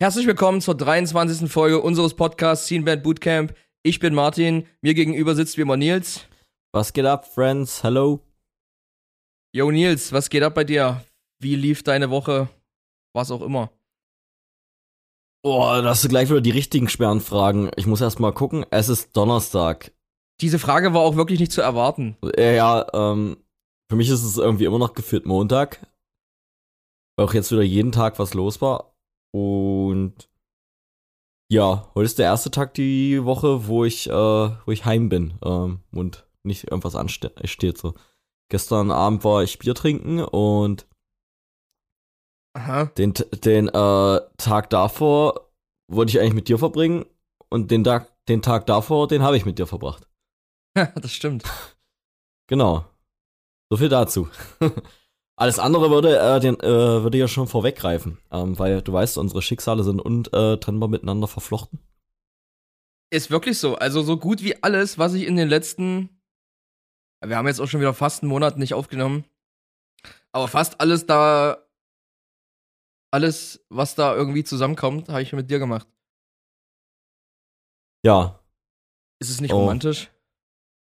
Herzlich willkommen zur 23. Folge unseres Podcasts Scene Band Bootcamp. Ich bin Martin, mir gegenüber sitzt wie immer Nils. Was geht ab, Friends? Hello. Yo Nils, was geht ab bei dir? Wie lief deine Woche? Was auch immer. Boah, da hast du gleich wieder die richtigen schweren Fragen. Ich muss erst mal gucken. Es ist Donnerstag. Diese Frage war auch wirklich nicht zu erwarten. Ja, ja, ähm, für mich ist es irgendwie immer noch gefühlt Montag. Weil auch jetzt wieder jeden Tag was los war. Und ja, heute ist der erste Tag die Woche, wo ich, äh, wo ich heim bin ähm, und nicht irgendwas ansteht. So. Gestern Abend war ich Bier trinken und Aha. den, den äh, Tag davor wollte ich eigentlich mit dir verbringen und den Tag, den Tag davor, den habe ich mit dir verbracht. das stimmt. Genau. So viel dazu. Alles andere würde, äh, den, äh, würde ja schon vorweggreifen, ähm, weil du weißt, unsere Schicksale sind untrennbar miteinander verflochten. Ist wirklich so. Also so gut wie alles, was ich in den letzten, wir haben jetzt auch schon wieder fast einen Monat nicht aufgenommen, aber fast alles da, alles, was da irgendwie zusammenkommt, habe ich mit dir gemacht. Ja. Ist es nicht Oh. romantisch?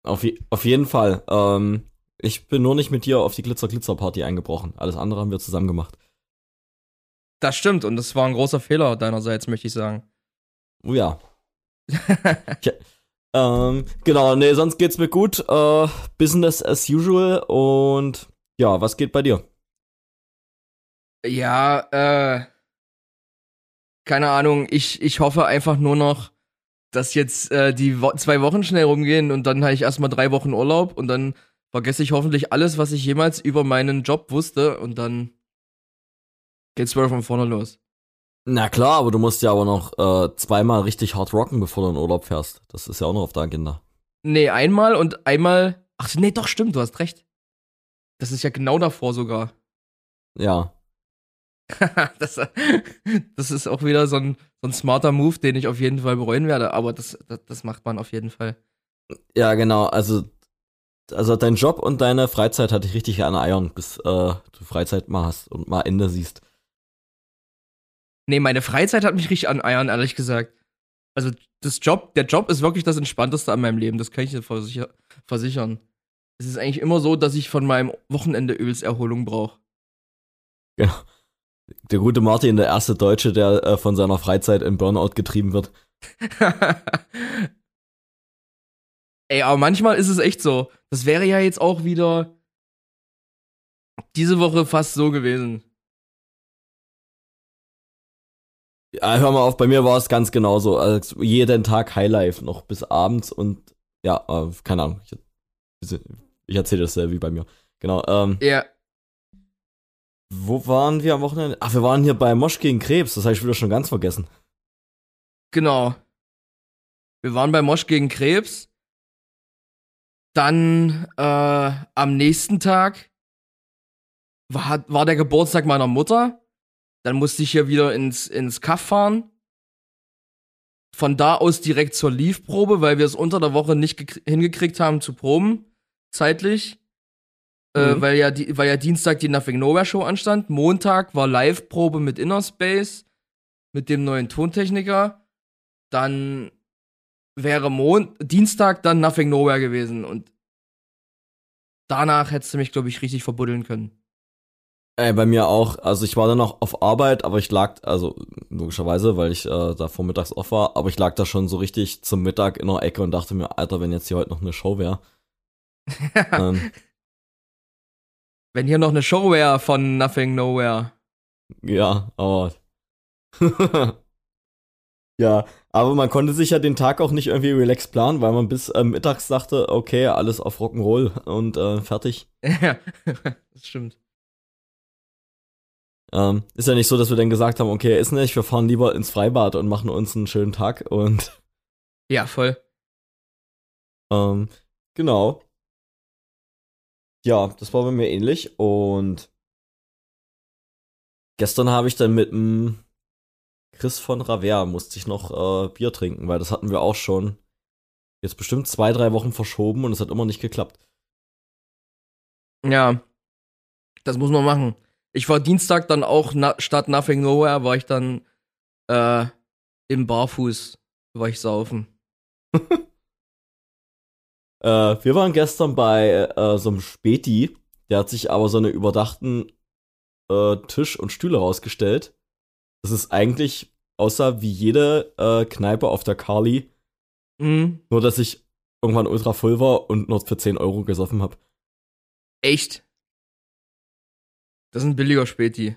Auf, je auf jeden Fall. Ähm, ich bin nur nicht mit dir auf die Glitzer-Glitzer-Party eingebrochen. Alles andere haben wir zusammen gemacht. Das stimmt und das war ein großer Fehler deinerseits, möchte ich sagen. Oh ja. Ähm, genau, nee, sonst geht's mir gut. Äh, Business as usual und ja, was geht bei dir? Ja, äh, keine Ahnung, ich, ich hoffe einfach nur noch, dass jetzt äh, die Wo zwei Wochen schnell rumgehen und dann habe ich erstmal drei Wochen Urlaub und dann vergesse ich hoffentlich alles, was ich jemals über meinen Job wusste und dann geht's wieder von vorne los. Na klar, aber du musst ja aber noch äh, zweimal richtig hart rocken, bevor du in Urlaub fährst. Das ist ja auch noch auf der Agenda. Nee, einmal und einmal. Ach nee, doch, stimmt, du hast recht. Das ist ja genau davor sogar. Ja. das, das ist auch wieder so ein, so ein smarter Move, den ich auf jeden Fall bereuen werde, aber das, das, das macht man auf jeden Fall. Ja, genau. Also, also dein Job und deine Freizeit hatte ich richtig an Eiern, bis äh, du Freizeit mal hast und mal Ende siehst. Nee, meine Freizeit hat mich richtig an Eiern, ehrlich gesagt. Also, das Job, der Job ist wirklich das Entspannteste an meinem Leben, das kann ich dir versicher versichern. Es ist eigentlich immer so, dass ich von meinem Wochenende übelst Erholung brauche. Genau. Der gute Martin, der erste Deutsche, der äh, von seiner Freizeit in Burnout getrieben wird. Ey, aber manchmal ist es echt so. Das wäre ja jetzt auch wieder diese Woche fast so gewesen. Ja, hör mal auf, bei mir war es ganz genauso. Also jeden Tag Highlife, noch bis abends und ja, äh, keine Ahnung. Ich, ich erzähle das äh, wie bei mir. Genau. Ähm, Ja, wo waren wir am Wochenende? Ach, wir waren hier bei Mosch gegen Krebs. Das habe ich wieder schon ganz vergessen. genau. Wir waren bei Mosch gegen Krebs. Dann äh, am nächsten Tag war, war der Geburtstag meiner Mutter. Dann musste ich hier wieder ins, ins Kaff fahren. Von da aus direkt zur Leave-Probe, weil wir es unter der Woche nicht gekr- hingekriegt haben zu proben, zeitlich. Äh, Mhm. weil, ja die, weil ja Dienstag die Nothing Nowhere Show anstand. Montag war Live-Probe mit Inner Space, mit dem neuen Tontechniker. Dann wäre Mon Dienstag dann Nothing Nowhere gewesen. Und danach hättest du mich, glaube ich, richtig verbuddeln können. Ey, bei mir auch. Also ich war dann noch auf Arbeit, aber ich lag, also logischerweise, weil ich äh, da vormittags off war, aber ich lag da schon so richtig zum Mittag in der Ecke und dachte mir, Alter, wenn jetzt hier heute noch eine Show wäre. ähm, Wenn hier noch eine Show wäre von Nothing Nowhere. ja, aber. ja, aber man konnte sich ja den Tag auch nicht irgendwie relaxed planen, weil man bis äh, mittags dachte, okay, alles auf Rock'n'Roll und äh, fertig. Ja, das stimmt. Ähm, ist ja nicht so, dass wir dann gesagt haben, okay, ist nicht, wir fahren lieber ins Freibad und machen uns einen schönen Tag und Ja, voll. ähm, genau. Ja, das war bei mir ähnlich und gestern habe ich dann mit dem Chris von Raver musste ich noch äh, Bier trinken, weil das hatten wir auch schon jetzt bestimmt zwei, drei Wochen verschoben und es hat immer nicht geklappt. Ja, das muss man machen. Ich war Dienstag dann auch na, statt Nothing Nowhere, war ich dann äh, im Barfuß war ich saufen. äh, wir waren gestern bei äh, so einem Späti, der hat sich aber so eine überdachten äh, Tisch und Stühle rausgestellt. Das ist eigentlich aussah wie jede äh, Kneipe auf der Carly. Mhm. Nur, dass ich irgendwann ultra voll war und nur für 10 Euro gesoffen habe. Echt? Das ist ein billiger Späti.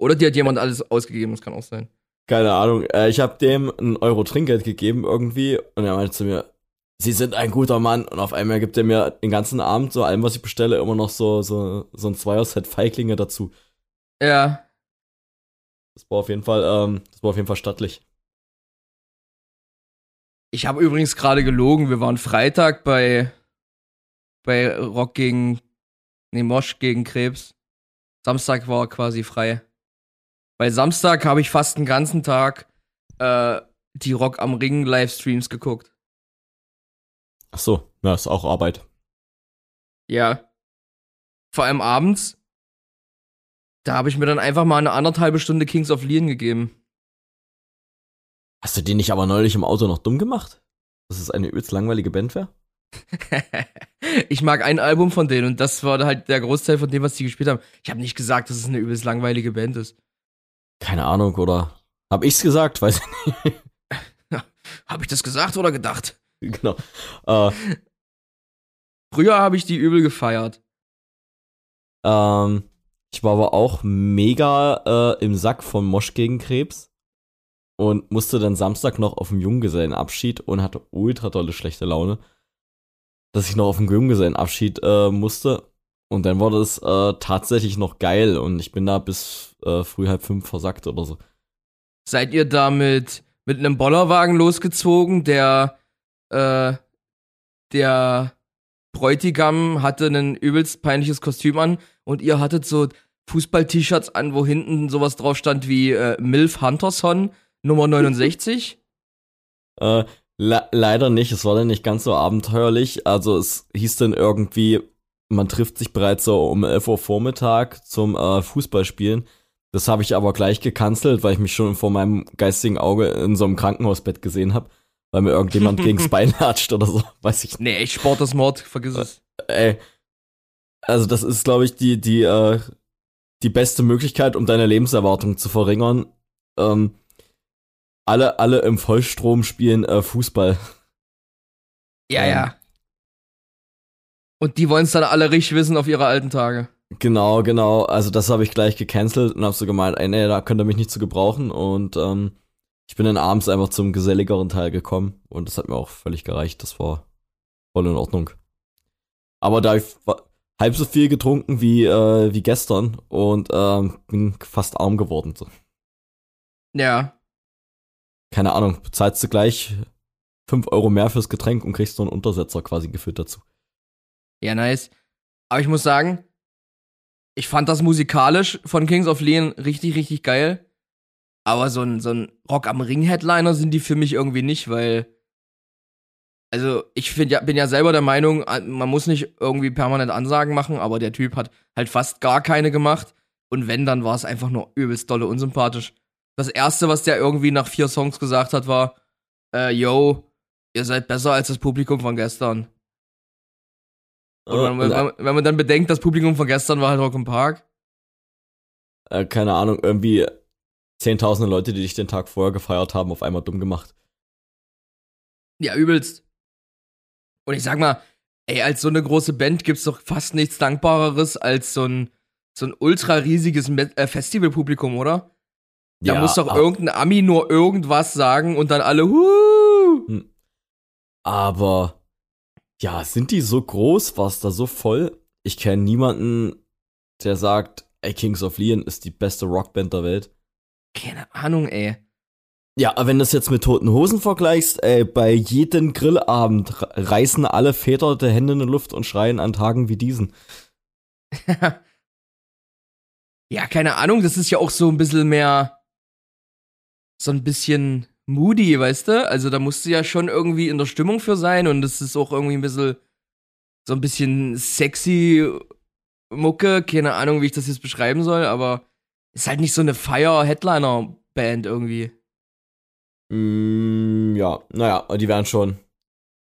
Oder dir hat jemand alles ausgegeben, das kann auch sein. Keine Ahnung. Äh, ich habe dem ein Euro Trinkgeld gegeben irgendwie und er meinte zu mir, Sie sind ein guter Mann und auf einmal gibt er mir den ganzen Abend so allem, was ich bestelle, immer noch so, so, so ein Zweier-Set Feiglinge dazu. Ja. Das war auf jeden Fall, ähm, das war auf jeden Fall stattlich. Ich habe übrigens gerade gelogen. Wir waren Freitag bei, bei Rock gegen, nee, Mosch gegen Krebs. Samstag war quasi frei. Bei Samstag habe ich fast den ganzen Tag äh, die Rock am Ring Livestreams geguckt. Ach so, ja, ist auch Arbeit. Ja. Vor allem abends. Da habe ich mir dann einfach mal eine anderthalbe Stunde Kings of Leon gegeben. Hast du den nicht aber neulich im Auto noch dumm gemacht? Dass es eine übelst langweilige Band wäre? ich mag ein Album von denen und das war halt der Großteil von dem, was die gespielt haben. Ich habe nicht gesagt, dass es eine übelst langweilige Band ist. Keine Ahnung, oder? Hab ich's gesagt? Weiß ich nicht. Habe ich das gesagt oder gedacht? genau. Äh, Früher habe ich die übel gefeiert. ähm, ich war aber auch mega äh, im Sack von Mosch gegen Krebs und musste dann Samstag noch auf dem Junggesellenabschied und hatte ultra tolle schlechte Laune, dass ich noch auf dem Junggesellenabschied äh, musste. Und dann war das äh, tatsächlich noch geil und ich bin da bis äh, früh halb fünf versackt oder so. Seid ihr da mit, mit einem Bollerwagen losgezogen, der äh, der Bräutigam hatte ein übelst peinliches Kostüm an und ihr hattet so Fußball-T-Shirts an, wo hinten sowas drauf stand wie äh, Milf Hunterson Nummer 69? Äh, le leider nicht, es war dann nicht ganz so abenteuerlich. Also es hieß dann irgendwie, man trifft sich bereits so um 11 Uhr Vormittag zum äh, Fußballspielen. Das habe ich aber gleich gecancelt, weil ich mich schon vor meinem geistigen Auge in so einem Krankenhausbett gesehen habe, weil mir irgendjemand gegens Bein latscht oder so, weiß ich nicht. Nee, Sport ist Mord, vergiss es. Ey, also das ist, glaube ich, die, die, äh, die beste Möglichkeit, um deine Lebenserwartung zu verringern. Ähm, alle, alle im Vollstrom spielen äh, Fußball. Ja, Ähm. ja. Und die wollen es dann alle richtig wissen auf ihre alten Tage. Genau, genau. Also das habe ich gleich gecancelt und habe so gemeint, ey, nee, da könnt ihr mich nicht zu gebrauchen. Und ähm, ich bin dann abends einfach zum geselligeren Teil gekommen und das hat mir auch völlig gereicht. Das war voll in Ordnung. Aber da ich halb so viel getrunken wie, äh, wie gestern und ähm, bin fast arm geworden. So. Ja. Keine Ahnung, bezahlst du gleich 5 Euro mehr fürs Getränk und kriegst so einen Untersetzer quasi geführt dazu. Ja, nice. Aber ich muss sagen, ich fand das musikalisch von Kings of Leon richtig, richtig geil. Aber so ein, so ein Rock am Ring Headliner sind die für mich irgendwie nicht, weil. Also, ich find ja, bin ja selber der Meinung, äh, man muss nicht irgendwie permanent Ansagen machen, aber der Typ hat halt fast gar keine gemacht. Und wenn, dann war es einfach nur übelst dolle unsympathisch. Das erste, was der irgendwie nach vier Songs gesagt hat, war, äh, yo, ihr seid besser als das Publikum von gestern. Und Äh, man, wenn, man, wenn man dann bedenkt, das Publikum von gestern war halt Rock im Park. äh, keine Ahnung, irgendwie zehntausende Leute, die dich den Tag vorher gefeiert haben, auf einmal dumm gemacht. Ja, übelst. Und ich sag mal, ey, als so eine große Band gibt's doch fast nichts Dankbareres als so ein, so ein ultra riesiges äh, Festivalpublikum, oder? Da muss doch irgendein Ami nur irgendwas sagen und dann alle, huh! Aber ja, sind die so groß? War es da so voll? Ich kenne niemanden, der sagt, ey, Kings of Leon ist die beste Rockband der Welt. Keine Ahnung, ey. Ja, aber wenn du das jetzt mit Toten Hosen vergleichst, ey, bei jedem Grillabend re- reißen alle Väter die Hände in die Luft und schreien an Tagen wie diesen. ja, keine Ahnung, das ist ja auch so ein bisschen mehr, so ein bisschen moody, weißt du? Also da musst du ja schon irgendwie in der Stimmung für sein und das ist auch irgendwie ein bisschen, so ein bisschen sexy Mucke, keine Ahnung, wie ich das jetzt beschreiben soll, aber ist halt nicht so eine Fire-Headliner Band irgendwie. Mm, ja, naja, die werden schon,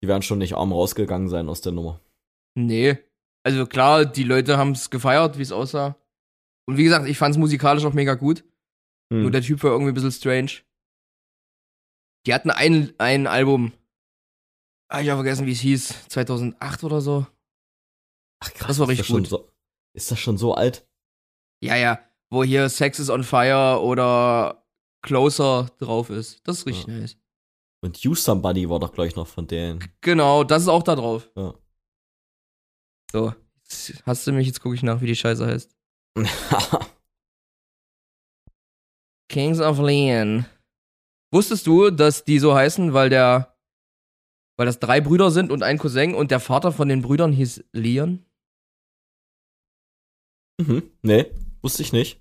die werden schon nicht arm rausgegangen sein aus der Nummer. Nee. Also klar, die Leute haben es gefeiert, wie es aussah. Und wie gesagt, ich fand es musikalisch auch mega gut. Hm. Nur der Typ war irgendwie ein bisschen strange. Die hatten ein, ein Album. Ah, ich habe vergessen, wie es hieß. 2008 oder so. Ach krass, das war ist richtig schon gut. So, ist das schon so alt? Ja, ja. Wo hier Sex is on Fire oder Closer drauf ist. Das ist richtig Ja. nice. Und You Somebody war doch gleich noch von denen. Genau, das ist auch da drauf. Ja. So. Jetzt Hast du mich, jetzt gucke ich nach, wie die Scheiße heißt. Kings of Leon. Wusstest du, dass die so heißen, weil der, weil das drei Brüder sind und ein Cousin und der Vater von den Brüdern hieß Leon? mhm. Nee, wusste ich nicht.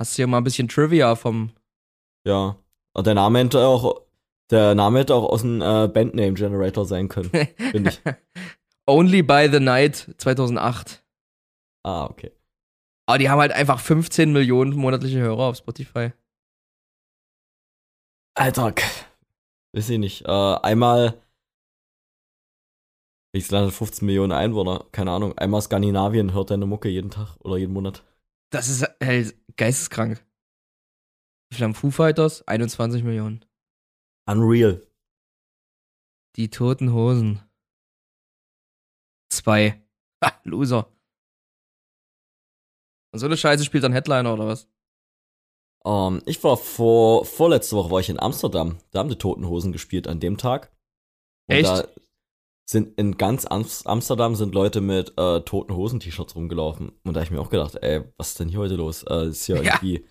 Hast du hier mal ein bisschen Trivia vom. Ja. Und der Name hätte auch, der Name hätte auch aus dem äh, Bandname Generator sein können. Finde ich. Only by the Night 2008. Ah, okay. Aber die haben halt einfach 15 Millionen monatliche Hörer auf Spotify. Alter, weiß ich nicht. Äh, einmal, ich lande 15 Millionen Einwohner, keine Ahnung. Einmal Skandinavien hört deine Mucke jeden Tag oder jeden Monat. Das ist halt geisteskrank. Wie viel haben Foo Fighters? 21 Millionen. Unreal. Die toten Hosen. Zwei. Ha, Loser. Und so eine Scheiße spielt dann Headliner oder was? Ähm, ich war vor, vorletzte Woche war ich in Amsterdam. Da haben die Toten Hosen gespielt an dem Tag. Und Echt? da sind in ganz Ams- Amsterdam sind Leute mit äh, Toten Hosen T-Shirts rumgelaufen. Und da hab ich mir auch gedacht, ey, was ist denn hier heute los? Äh, ist Ja. irgendwie.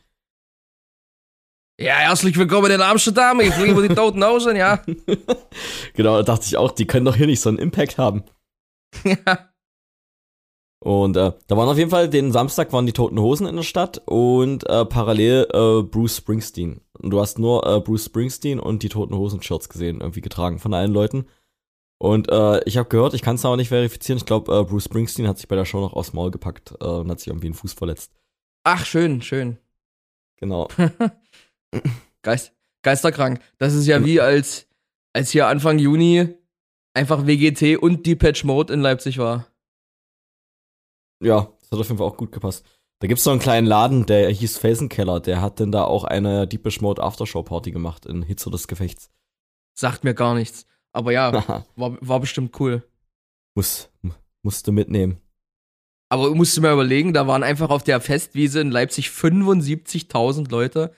Ja, herzlich willkommen in Amsterdam. Ich fliege über die toten Hosen, ja. genau, da dachte ich auch, die können doch hier nicht so einen Impact haben. ja. Und äh, da waren auf jeden Fall, den Samstag waren die Toten Hosen in der Stadt und äh, parallel äh, Bruce Springsteen. Und du hast nur äh, Bruce Springsteen und die Toten Hosen Shirts gesehen, irgendwie getragen von allen Leuten. Und äh, ich habe gehört, ich kann es aber nicht verifizieren, ich glaube, äh, Bruce Springsteen hat sich bei der Show noch aufs Maul gepackt äh, und hat sich irgendwie den Fuß verletzt. Ach, schön, schön. Genau. Geist, geisterkrank. Das ist ja wie als, als hier Anfang Juni einfach WGT und Depeche Mode in Leipzig war. Ja, das hat auf jeden Fall auch gut gepasst. Da gibt's so einen kleinen Laden, der hieß Felsenkeller, der hat denn da auch eine Deepish Mode Aftershow Party gemacht in Hitze des Gefechts. Sagt mir gar nichts. Aber ja, war, war bestimmt cool. Muss, mu- musste mitnehmen. Aber du musst dir mal überlegen, da waren einfach auf der Festwiese in Leipzig 75.000 Leute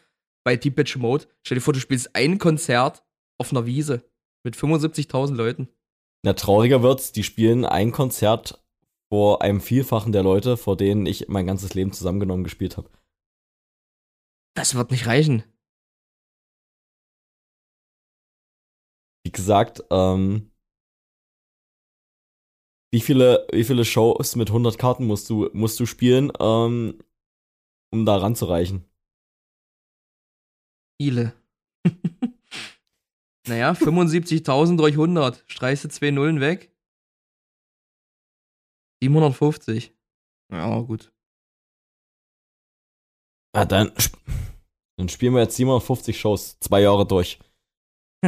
bei Depeche Mode. Stell dir vor, du spielst ein Konzert auf einer Wiese mit 75.000 Leuten. Ja, trauriger wird's, die spielen ein Konzert vor einem Vielfachen der Leute, vor denen ich mein ganzes Leben zusammengenommen gespielt habe. Das wird nicht reichen. Wie gesagt, ähm, wie viele, wie viele Shows mit 100 Karten musst du, musst du spielen, ähm, um da ranzureichen? Viele. naja, 75.000 durch 100. Streichst du zwei Nullen weg? 750. Ja, gut. Ah, dann, sp- dann spielen wir jetzt 750 Shows, zwei Jahre durch.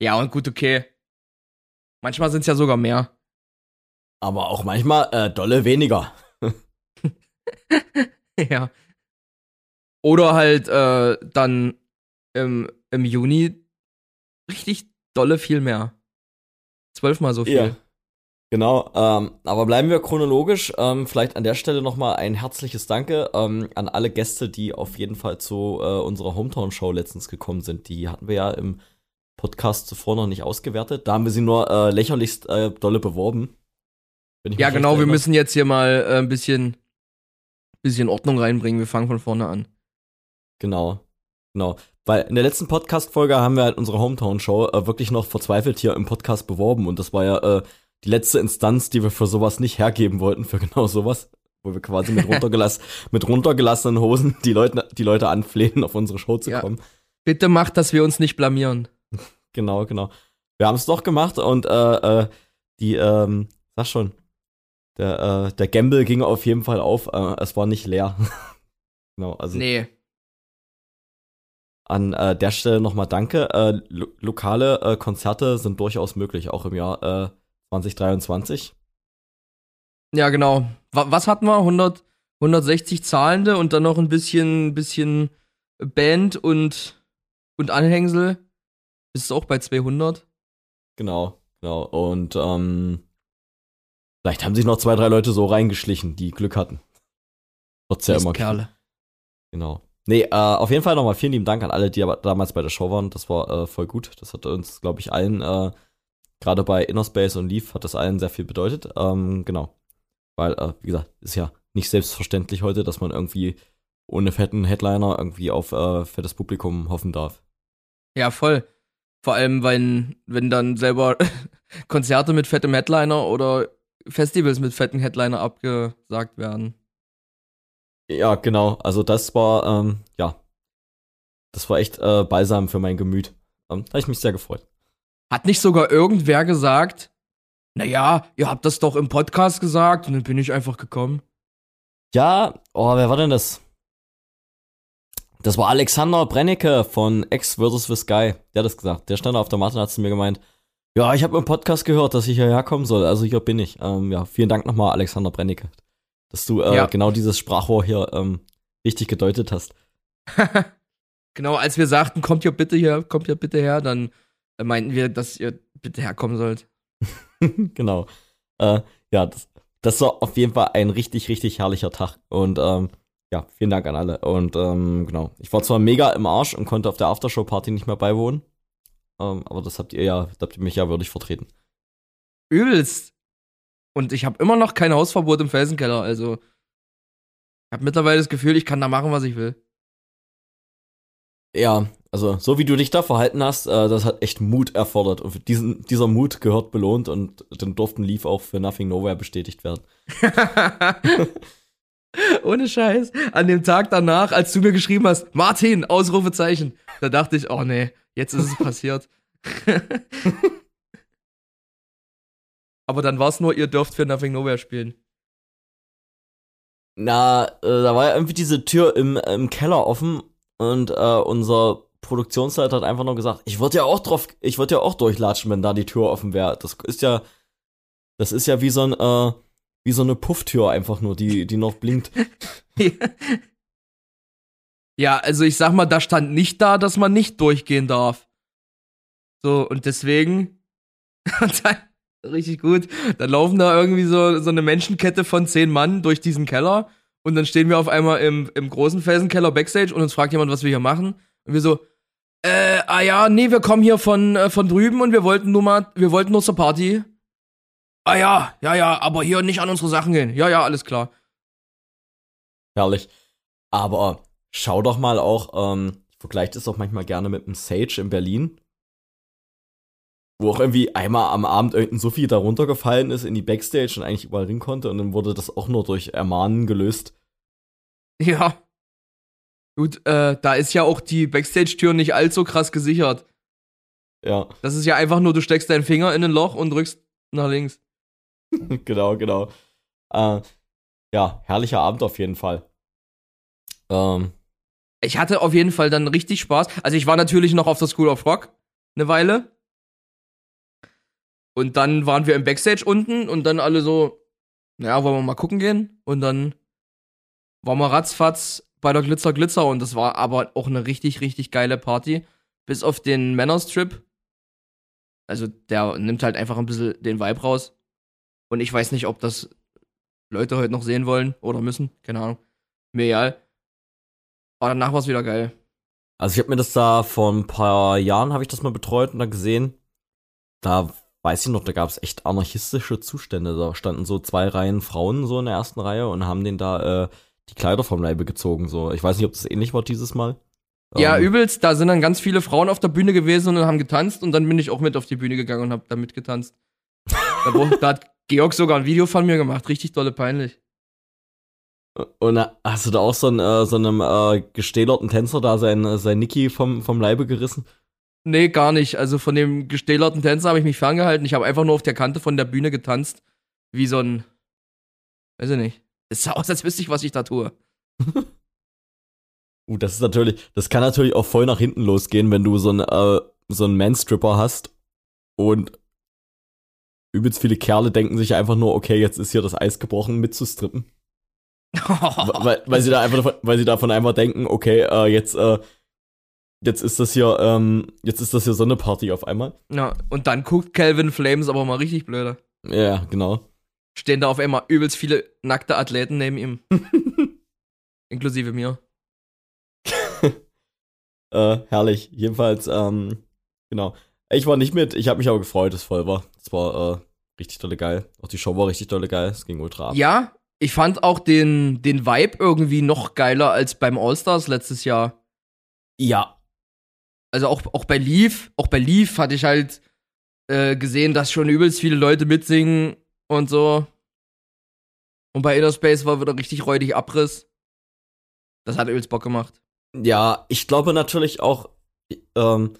ja, und gut, okay. Manchmal sind es ja sogar mehr. Aber auch manchmal äh, dolle weniger. ja. Oder halt äh, dann im, im Juni richtig dolle viel mehr. Zwölfmal so viel. Ja. Genau, ähm, aber bleiben wir chronologisch. Ähm, vielleicht an der Stelle nochmal ein herzliches Danke ähm, an alle Gäste, die auf jeden Fall zu äh, unserer Hometown-Show letztens gekommen sind. Die hatten wir ja im Podcast zuvor noch nicht ausgewertet. Da haben wir sie nur äh, lächerlichst äh, dolle beworben. Ja, genau, wir müssen jetzt hier mal äh, ein bisschen, bisschen Ordnung reinbringen. Wir fangen von vorne an. Genau, genau. Weil in der letzten Podcast-Folge haben wir halt unsere Hometown-Show äh, wirklich noch verzweifelt hier im Podcast beworben. Und das war ja äh, die letzte Instanz, die wir für sowas nicht hergeben wollten, für genau sowas. Wo wir quasi mit, runtergelass mit runtergelassenen Hosen die Leute, die Leute anflehen, auf unsere Show zu Ja. kommen. Bitte macht, dass wir uns nicht blamieren. Genau, genau. Wir haben es doch gemacht und äh, äh, die, ähm, sag schon, der, äh, der Gamble ging auf jeden Fall auf. Äh, es war nicht leer. genau, also Nee. An äh, der Stelle nochmal danke. Äh, lo lokale äh, Konzerte sind durchaus möglich, auch im Jahr äh, 2023. Ja, genau. Wa was hatten wir? 100, 160 Zahlende und dann noch ein bisschen, bisschen Band und, und Anhängsel. Ist es auch bei 200? Genau, genau. Und ähm, vielleicht haben sich noch zwei, drei Leute so reingeschlichen, die Glück hatten. Wird's ja immer. Kerle. Genau. Nee, äh, auf jeden Fall nochmal vielen lieben Dank an alle, die aber damals bei der Show waren. Das war äh, voll gut. Das hat uns, glaube ich, allen, äh, gerade bei Innerspace und Leaf, hat das allen sehr viel bedeutet. Ähm, genau. Weil, äh, wie gesagt, ist ja nicht selbstverständlich heute, dass man irgendwie ohne fetten Headliner irgendwie auf äh, fettes Publikum hoffen darf. Ja, voll. Vor allem, wenn, wenn dann selber Konzerte mit fettem Headliner oder Festivals mit fetten Headliner abgesagt werden. Ja, genau. Also das war, ähm, ja, das war echt äh, balsam für mein Gemüt. Ähm, da habe ich mich sehr gefreut. Hat nicht sogar irgendwer gesagt, naja, ihr habt das doch im Podcast gesagt und dann bin ich einfach gekommen. Ja, oh, wer war denn das? Das war Alexander Brennecke von X vs. The Sky. Der hat das gesagt. Der stand auf der Matte und hat zu mir gemeint, ja, ich habe im Podcast gehört, dass ich hierher kommen soll. Also hier bin ich. Ähm, ja, vielen Dank nochmal, Alexander Brennecke dass du äh, ja. genau dieses Sprachrohr hier ähm, richtig gedeutet hast. genau, als wir sagten, kommt ihr bitte hier, kommt ihr bitte her, dann äh, meinten wir, dass ihr bitte herkommen sollt. genau. Äh, ja, das, das war auf jeden Fall ein richtig, richtig herrlicher Tag. Und ähm, ja, vielen Dank an alle. Und ähm, genau, ich war zwar mega im Arsch und konnte auf der Aftershow-Party nicht mehr beiwohnen. Ähm, aber das habt ihr ja, habt ihr mich ja würdig vertreten. Übelst. Und ich habe immer noch kein Hausverbot im Felsenkeller. Also, ich habe mittlerweile das Gefühl, ich kann da machen, was ich will. Ja, also so wie du dich da verhalten hast, äh, das hat echt Mut erfordert. Und diesen, dieser Mut gehört belohnt und den durften Leaf auch für Nothing Nowhere bestätigt werden. Ohne Scheiß. An dem Tag danach, als du mir geschrieben hast, Martin, Ausrufezeichen, da dachte ich, oh nee, jetzt ist es passiert. Aber dann war es nur, ihr dürft für Nothing Nowhere spielen. Na, äh, da war ja irgendwie diese Tür im, im Keller offen und äh, unser Produktionsleiter hat einfach nur gesagt, ich würde ja auch drauf, ich würde ja auch durchlatschen, wenn da die Tür offen wäre. Das ist ja, das ist ja wie so ein, äh, wie so eine Pufftür einfach nur, die, die noch blinkt. ja, also ich sag mal, da stand nicht da, dass man nicht durchgehen darf. So, und deswegen, und dann, richtig gut. Dann laufen da irgendwie so, so eine Menschenkette von zehn Mann durch diesen Keller und dann stehen wir auf einmal im, im großen Felsenkeller Backstage und uns fragt jemand, was wir hier machen. Und wir so, äh, ah ja, nee, wir kommen hier von, äh, von drüben und wir wollten nur mal, wir wollten nur zur Party. Ah ja, ja, ja, aber hier nicht an unsere Sachen gehen. Ja, ja, alles klar. Herrlich. Aber schau doch mal auch, ähm, ich vergleiche das auch manchmal gerne mit dem Sage in Berlin wo auch irgendwie einmal am Abend irgendein Sophie da runtergefallen ist in die Backstage und eigentlich überall hin konnte und dann wurde das auch nur durch Ermahnen gelöst. Ja. Gut, äh, da ist ja auch die Backstage-Tür nicht allzu krass gesichert. Ja. Das ist ja einfach nur, du steckst deinen Finger in ein Loch und drückst nach links. genau, genau. Äh, ja, herrlicher Abend auf jeden Fall. Ähm. Ich hatte auf jeden Fall dann richtig Spaß. Also ich war natürlich noch auf der School of Rock eine Weile. Und dann waren wir im Backstage unten und dann alle so, naja, wollen wir mal gucken gehen? Und dann waren wir ratzfatz bei der Glitzer Glitzer und das war aber auch eine richtig, richtig geile Party. Bis auf den Männerstrip. Also der nimmt halt einfach ein bisschen den Vibe raus. Und ich weiß nicht, ob das Leute heute noch sehen wollen oder müssen. Keine Ahnung. Mir egal. Aber danach war es wieder geil. Also ich habe mir das da vor ein paar Jahren habe ich das mal betreut und dann gesehen. Da weiß ich noch, da gab es echt anarchistische Zustände. Da standen so zwei Reihen Frauen so in der ersten Reihe und haben den da äh, die Kleider vom Leibe gezogen. So, ich weiß nicht, ob das ähnlich war dieses Mal. Ja, ähm, übelst. Da sind dann ganz viele Frauen auf der Bühne gewesen und haben getanzt und dann bin ich auch mit auf die Bühne gegangen und hab da mitgetanzt. da, da hat Georg sogar ein Video von mir gemacht. Richtig dolle peinlich. Und hast du da auch so, einen, äh, so einem äh, gestählerten Tänzer da sein, sein Niki vom, vom Leibe gerissen? Nee, gar nicht. Also von dem gestählerten Tänzer habe ich mich ferngehalten. Ich habe einfach nur auf der Kante von der Bühne getanzt. Wie so ein. Weiß ich nicht. Es sah aus, als wüsste ich, was ich da tue. Uh, das ist natürlich, das kann natürlich auch voll nach hinten losgehen, wenn du so einen, äh, so einen Man-Stripper hast und übelst viele Kerle denken sich einfach nur, okay, jetzt ist hier das Eis gebrochen, mitzustrippen. weil, weil sie da einfach davon, weil sie davon einfach denken, okay, äh, jetzt, äh, jetzt ist das hier, ähm, jetzt ist das hier so eine Party auf einmal. Ja, und dann guckt Calvin Flames aber mal richtig blöder. Ja, genau. Stehen da auf einmal übelst viele nackte Athleten neben ihm. Inklusive mir. äh, herrlich. Jedenfalls, ähm, genau. Ich war nicht mit, ich habe mich aber gefreut, dass es voll war. Es war äh, richtig tolle geil. Auch die Show war richtig tolle geil. Es ging ultra ab. Ja, ich fand auch den, den Vibe irgendwie noch geiler als beim All-Stars letztes Jahr. Ja. Also auch, auch bei Leaf, auch bei Leaf hatte ich halt äh, gesehen, dass schon übelst viele Leute mitsingen und so. Und bei Inner Space war wieder richtig räudig Abriss. Das hat übelst Bock gemacht. Ja, ich glaube natürlich auch, ähm,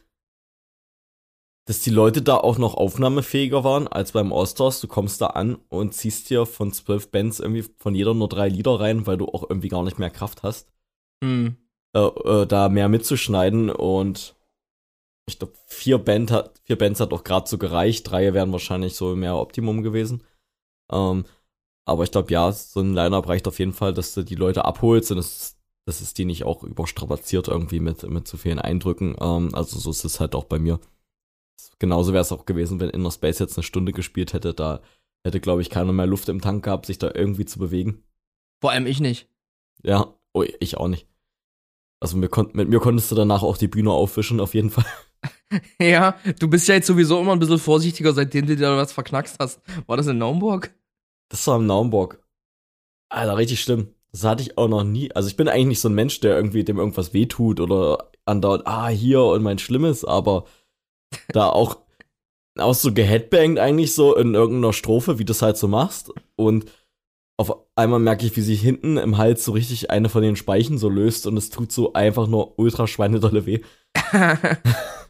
dass die Leute da auch noch aufnahmefähiger waren als beim All-Stars. Du kommst da an und ziehst dir von zwölf Bands irgendwie von jeder nur drei Lieder rein, weil du auch irgendwie gar nicht mehr Kraft hast, Hm. äh, äh, da mehr mitzuschneiden. Und ich glaube, vier, Band hat, vier Bands hat auch gerade so gereicht. Drei wären wahrscheinlich so mehr Optimum gewesen. Ähm, aber ich glaube, ja, so ein Line-Up reicht auf jeden Fall, dass du die Leute abholst und das, das ist die nicht auch überstrapaziert irgendwie mit, mit zu vielen Eindrücken. Ähm, also so ist es halt auch bei mir. Genauso wäre es auch gewesen, wenn Inner Space jetzt eine Stunde gespielt hätte. Da hätte, glaube ich, keiner mehr Luft im Tank gehabt, sich da irgendwie zu bewegen. Vor allem ich nicht. Ja, oh, ich auch nicht. Also mir kon mit mir konntest du danach auch die Bühne aufwischen, auf jeden Fall. Ja, du bist ja jetzt sowieso immer ein bisschen vorsichtiger, seitdem du dir was verknackst hast. War das in Naumburg? Das war im Naumburg. Alter, richtig schlimm. Das hatte ich auch noch nie. Also ich bin eigentlich nicht so ein Mensch, der irgendwie dem irgendwas wehtut oder andauert, ah, hier und mein Schlimmes, aber da auch, auch so geheadbangt eigentlich so in irgendeiner Strophe, wie du es halt so machst. Und auf einmal merke ich, wie sich hinten im Hals so richtig eine von den Speichen so löst und es tut so einfach nur ultra schweinedolle weh.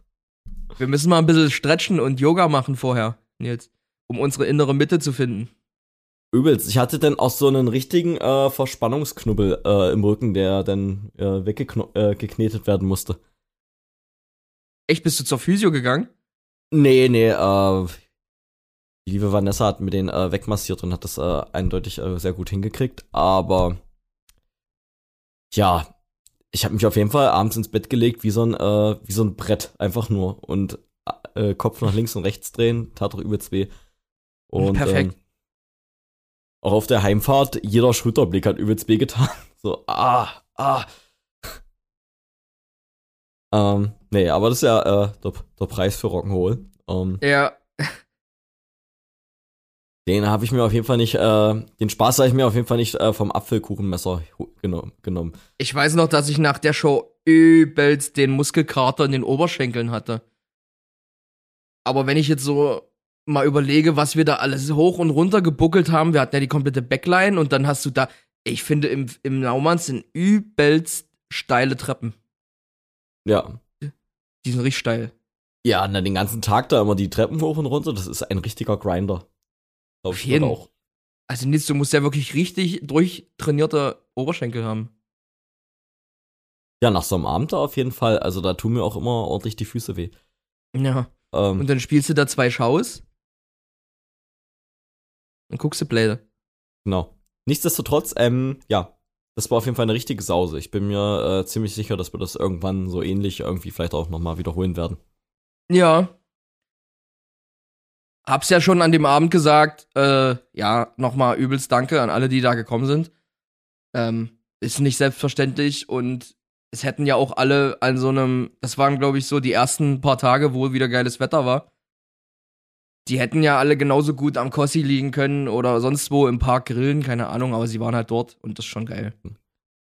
Wir müssen mal ein bisschen stretchen und Yoga machen vorher, Nils, um unsere innere Mitte zu finden. Übelst. Ich hatte dann auch so einen richtigen äh, Verspannungsknubbel äh, im Rücken, der dann äh, weggeknetet äh, werden musste. Echt, bist du zur Physio gegangen? Nee, nee, äh, die liebe Vanessa hat mir den äh, wegmassiert und hat das äh, eindeutig äh, sehr gut hingekriegt. Aber ja, ich habe mich auf jeden Fall abends ins Bett gelegt wie so ein, äh, wie so ein Brett, einfach nur. Und äh, Kopf nach links und rechts drehen, tat doch übelst weh. Und, Perfekt. Ähm, auch auf der Heimfahrt, jeder Schulterblick hat übelst weh getan. So, ah, ah. ähm, nee, aber das ist ja äh, der, der Preis für Rock'n'Roll. Ähm, Ja, Den habe ich mir auf jeden Fall nicht, äh, den Spaß habe ich mir auf jeden Fall nicht äh, vom Apfelkuchenmesser genommen. ich weiß noch, dass ich nach der Show übelst den Muskelkater in den Oberschenkeln hatte. Aber wenn ich jetzt so mal überlege, was wir da alles hoch und runter gebuckelt haben, wir hatten ja die komplette Backline und dann hast du da, ich finde, im, im Naumanns sind übelst steile Treppen. Ja. Die sind richtig steil. Ja, na, den ganzen Tag da immer die Treppen hoch und runter, das ist ein richtiger Grinder. Auf ich jeden. auch. Also Nils, du musst ja wirklich richtig durchtrainierte Oberschenkel haben. Ja, nach so einem Abend da auf jeden Fall. Also da tun mir auch immer ordentlich die Füße weh. Ja. Ähm, Und dann spielst du da zwei Shows. Dann guckst du Pläne. genau. Nichtsdestotrotz, ähm, ja, das war auf jeden Fall eine richtige Sause. Ich bin mir äh, ziemlich sicher, dass wir das irgendwann so ähnlich irgendwie vielleicht auch nochmal wiederholen werden. Ja. Hab's ja schon an dem Abend gesagt. Äh, ja, nochmal übelst Danke an alle, die da gekommen sind. Ähm, ist nicht selbstverständlich und es hätten ja auch alle an so einem, das waren glaube ich so die ersten paar Tage, wo wieder geiles Wetter war. Die hätten ja alle genauso gut am Kossi liegen können oder sonst wo im Park grillen, keine Ahnung, aber sie waren halt dort und das ist schon geil.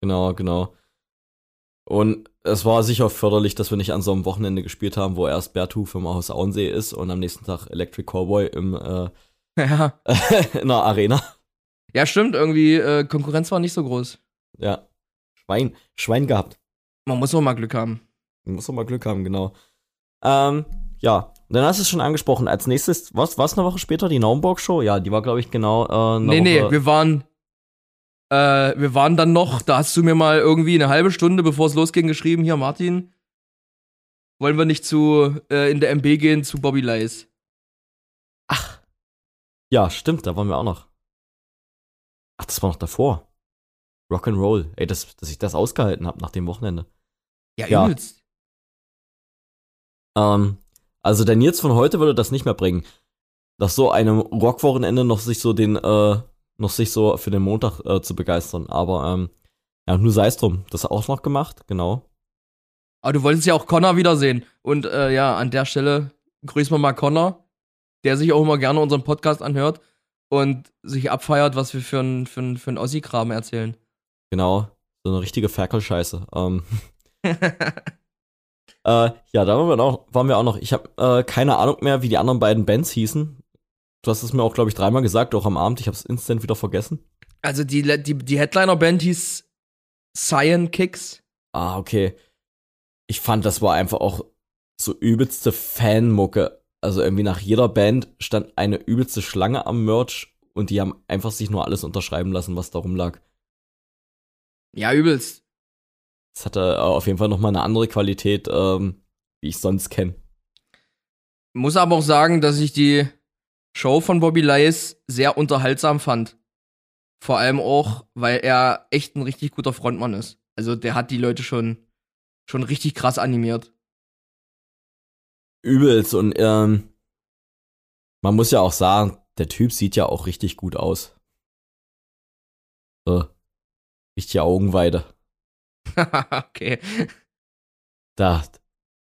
Genau, genau. Und es war sicher förderlich, dass wir nicht an so einem Wochenende gespielt haben, wo erst Bertuf im Haus Auensee ist und am nächsten Tag Electric Cowboy im, äh, Ja. in der Arena. Ja, stimmt, irgendwie äh, Konkurrenz war nicht so groß. Ja. Schwein, Schwein gehabt. Man muss auch mal Glück haben. Muss doch mal Glück haben, genau. Ähm, ja. Dann hast du es schon angesprochen. Als nächstes, was, was eine Woche später? Die Naumburg-Show? Ja, die war, glaube ich, genau, äh, Nee, nee, Woche. wir waren Äh, wir waren dann noch, da hast du mir mal irgendwie eine halbe Stunde, bevor es losging, geschrieben, hier Martin, wollen wir nicht zu äh, in der MB gehen zu Bobby Lice? Ach. Ja, stimmt, da waren wir auch noch. Ach, das war noch davor. Rock'n'Roll. Ey, dass, dass ich das ausgehalten habe nach dem Wochenende. Ja, Ja. übelst. Ähm, also der Nils von heute würde das nicht mehr bringen. Nach so einem Rockwochenende noch sich so den, äh, noch sich so für den Montag äh, zu begeistern. Aber ähm, ja, nur sei es drum. Das auch noch gemacht, genau. Aber du wolltest ja auch Connor wiedersehen. Und äh, ja, an der Stelle grüßen wir mal Connor, der sich auch immer gerne unseren Podcast anhört und sich abfeiert, was wir für ein, für ein, für ein Ossi-Kram erzählen. Genau. So eine richtige Ferkelscheiße. Ähm, äh, ja, da waren wir, auch, waren wir auch noch. Ich habe äh, keine Ahnung mehr, wie die anderen beiden Bands hießen. Du hast es mir auch, glaube ich, dreimal gesagt, auch am Abend. Ich habe es instant wieder vergessen. also die, die, die Headliner-Band hieß Cyan Kicks. Ah, okay. Ich fand, das war einfach auch so übelste Fanmucke. Also irgendwie nach jeder Band stand eine übelste Schlange am Merch und die haben einfach sich nur alles unterschreiben lassen, was da rumlag. Ja, übelst. Das hatte äh, auf jeden Fall nochmal eine andere Qualität, ähm, wie ich sonst kenne. Muss aber auch sagen, dass ich die Show von Bobby Lice sehr unterhaltsam fand. Vor allem auch, weil er echt ein richtig guter Frontmann ist. Also der hat die Leute schon, schon richtig krass animiert. Übelst und ähm, man muss ja auch sagen, der Typ sieht ja auch richtig gut aus. So. Richtige Augenweide. okay. Da,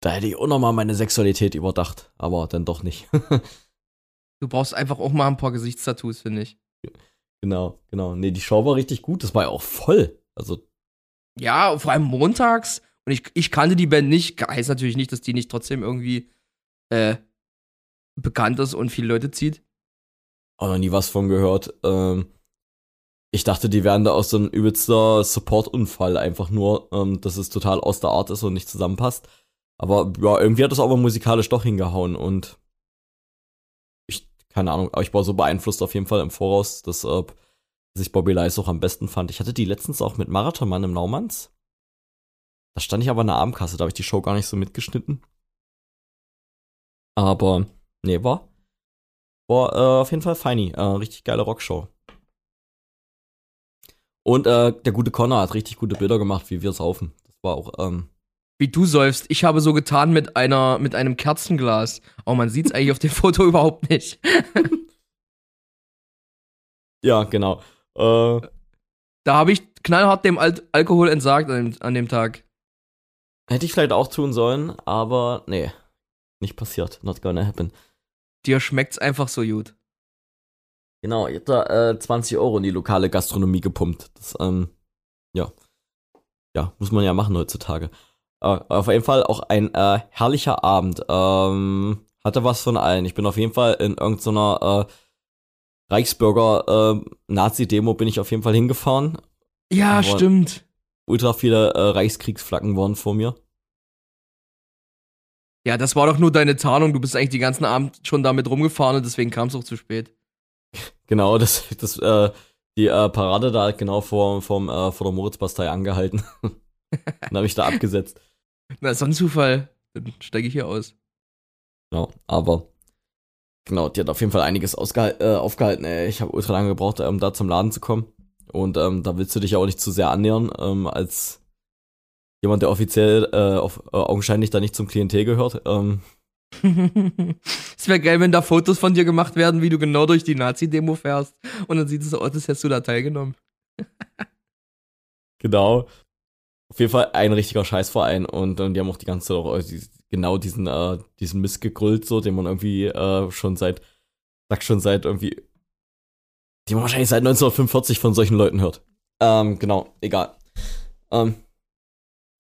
da hätte ich auch nochmal meine Sexualität überdacht, aber dann doch nicht. Du brauchst einfach auch mal ein paar Gesichtstattoos, finde ich. genau, genau. Nee, die Show war richtig gut, das war ja auch voll. Also, Ja, vor allem montags. Und ich, ich kannte die Band nicht. Heißt natürlich nicht, dass die nicht trotzdem irgendwie äh, bekannt ist und viele Leute zieht. auch noch nie was von gehört. Ähm, ich dachte, die wären da aus so einem übelster Support-Unfall, einfach nur, ähm, dass es total aus der Art ist und nicht zusammenpasst. Aber ja, irgendwie hat es aber musikalisch doch hingehauen und keine Ahnung, aber ich war so beeinflusst auf jeden Fall im Voraus, dass, äh, dass ich Bobby Lice auch am besten fand. Ich hatte die letztens auch mit Marathonmann im Naumanns. Da stand ich aber in der Abendkasse, da habe ich die Show gar nicht so mitgeschnitten. Aber, nee, war, war äh, auf jeden Fall feini. Äh, richtig geile Rockshow. Und äh, der gute Connor hat richtig gute Bilder gemacht, wie wir saufen. Das war auch, ähm, Wie du säufst. Ich habe so getan mit einer, mit einem Kerzenglas. Oh, man sieht's eigentlich auf dem Foto überhaupt nicht. ja, genau. Äh, Da habe ich knallhart dem Al Alkohol entsagt an dem, an dem Tag. hätte ich vielleicht auch tun sollen, aber nee. Nicht passiert. Not gonna happen. Dir schmeckt's einfach so gut. Genau, ich hab da äh, 20 Euro in die lokale Gastronomie gepumpt. Das, ähm, ja. Ja, muss man ja machen heutzutage. Äh, auf jeden Fall auch ein äh, herrlicher Abend. Ähm, hatte was von allen. Ich bin auf jeden Fall in irgendeiner äh, Reichsbürger-Nazi-Demo bin ich auf jeden Fall hingefahren. Ja, Aber- stimmt. Ultra viele äh, Reichskriegsflaggen waren vor mir. Ja, das war doch nur deine Tarnung. Du bist eigentlich den ganzen Abend schon damit rumgefahren und deswegen kam's auch zu spät. Genau, das, das, äh, die äh, Parade da hat genau vor, vom, äh, vor der Moritzbastei angehalten. Dann habe ich da abgesetzt. Na, so ein Zufall. Dann steige ich hier aus. Genau, aber genau, die hat auf jeden Fall einiges äh, aufgehalten. Ey. Ich habe ultra lange gebraucht, um da zum Laden zu kommen. Und ähm, da willst du dich auch nicht zu sehr annähern, ähm, als jemand, der offiziell äh, auf, äh, augenscheinlich da nicht zum Klientel gehört. Ähm, es wäre geil, wenn da Fotos von dir gemacht werden, wie du genau durch die Nazi-Demo fährst. Und dann sieht es so aus, als hättest du da teilgenommen. genau. Auf jeden Fall ein richtiger Scheißverein und, und die haben auch die ganze Zeit auch äh, genau diesen, äh, diesen Mist gegrüllt, so, den man irgendwie äh, schon seit, sag schon seit irgendwie, die man wahrscheinlich seit 1945 von solchen Leuten hört. Ähm, genau, egal. Ähm,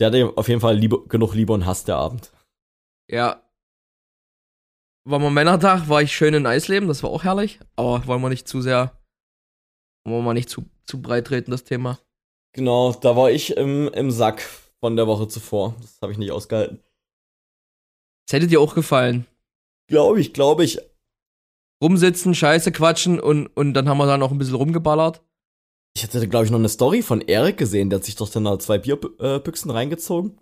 der hatte auf jeden Fall Liebe, genug Liebe und Hass der Abend. Ja. War mal Männertag, war ich schön in Eisleben, das war auch herrlich. Aber wollen wir nicht zu sehr, wollen wir mal nicht zu, zu breit treten, das Thema. Genau, da war ich im, im Sack von der Woche zuvor. Das habe ich nicht ausgehalten. Es hätte dir auch gefallen. Glaube ich, glaube ich. Rumsitzen, Scheiße quatschen und, und dann haben wir da noch ein bisschen rumgeballert. Ich hatte, glaube ich, noch eine Story von Erik gesehen, der hat sich doch dann da zwei Bierbüchsen reingezogen.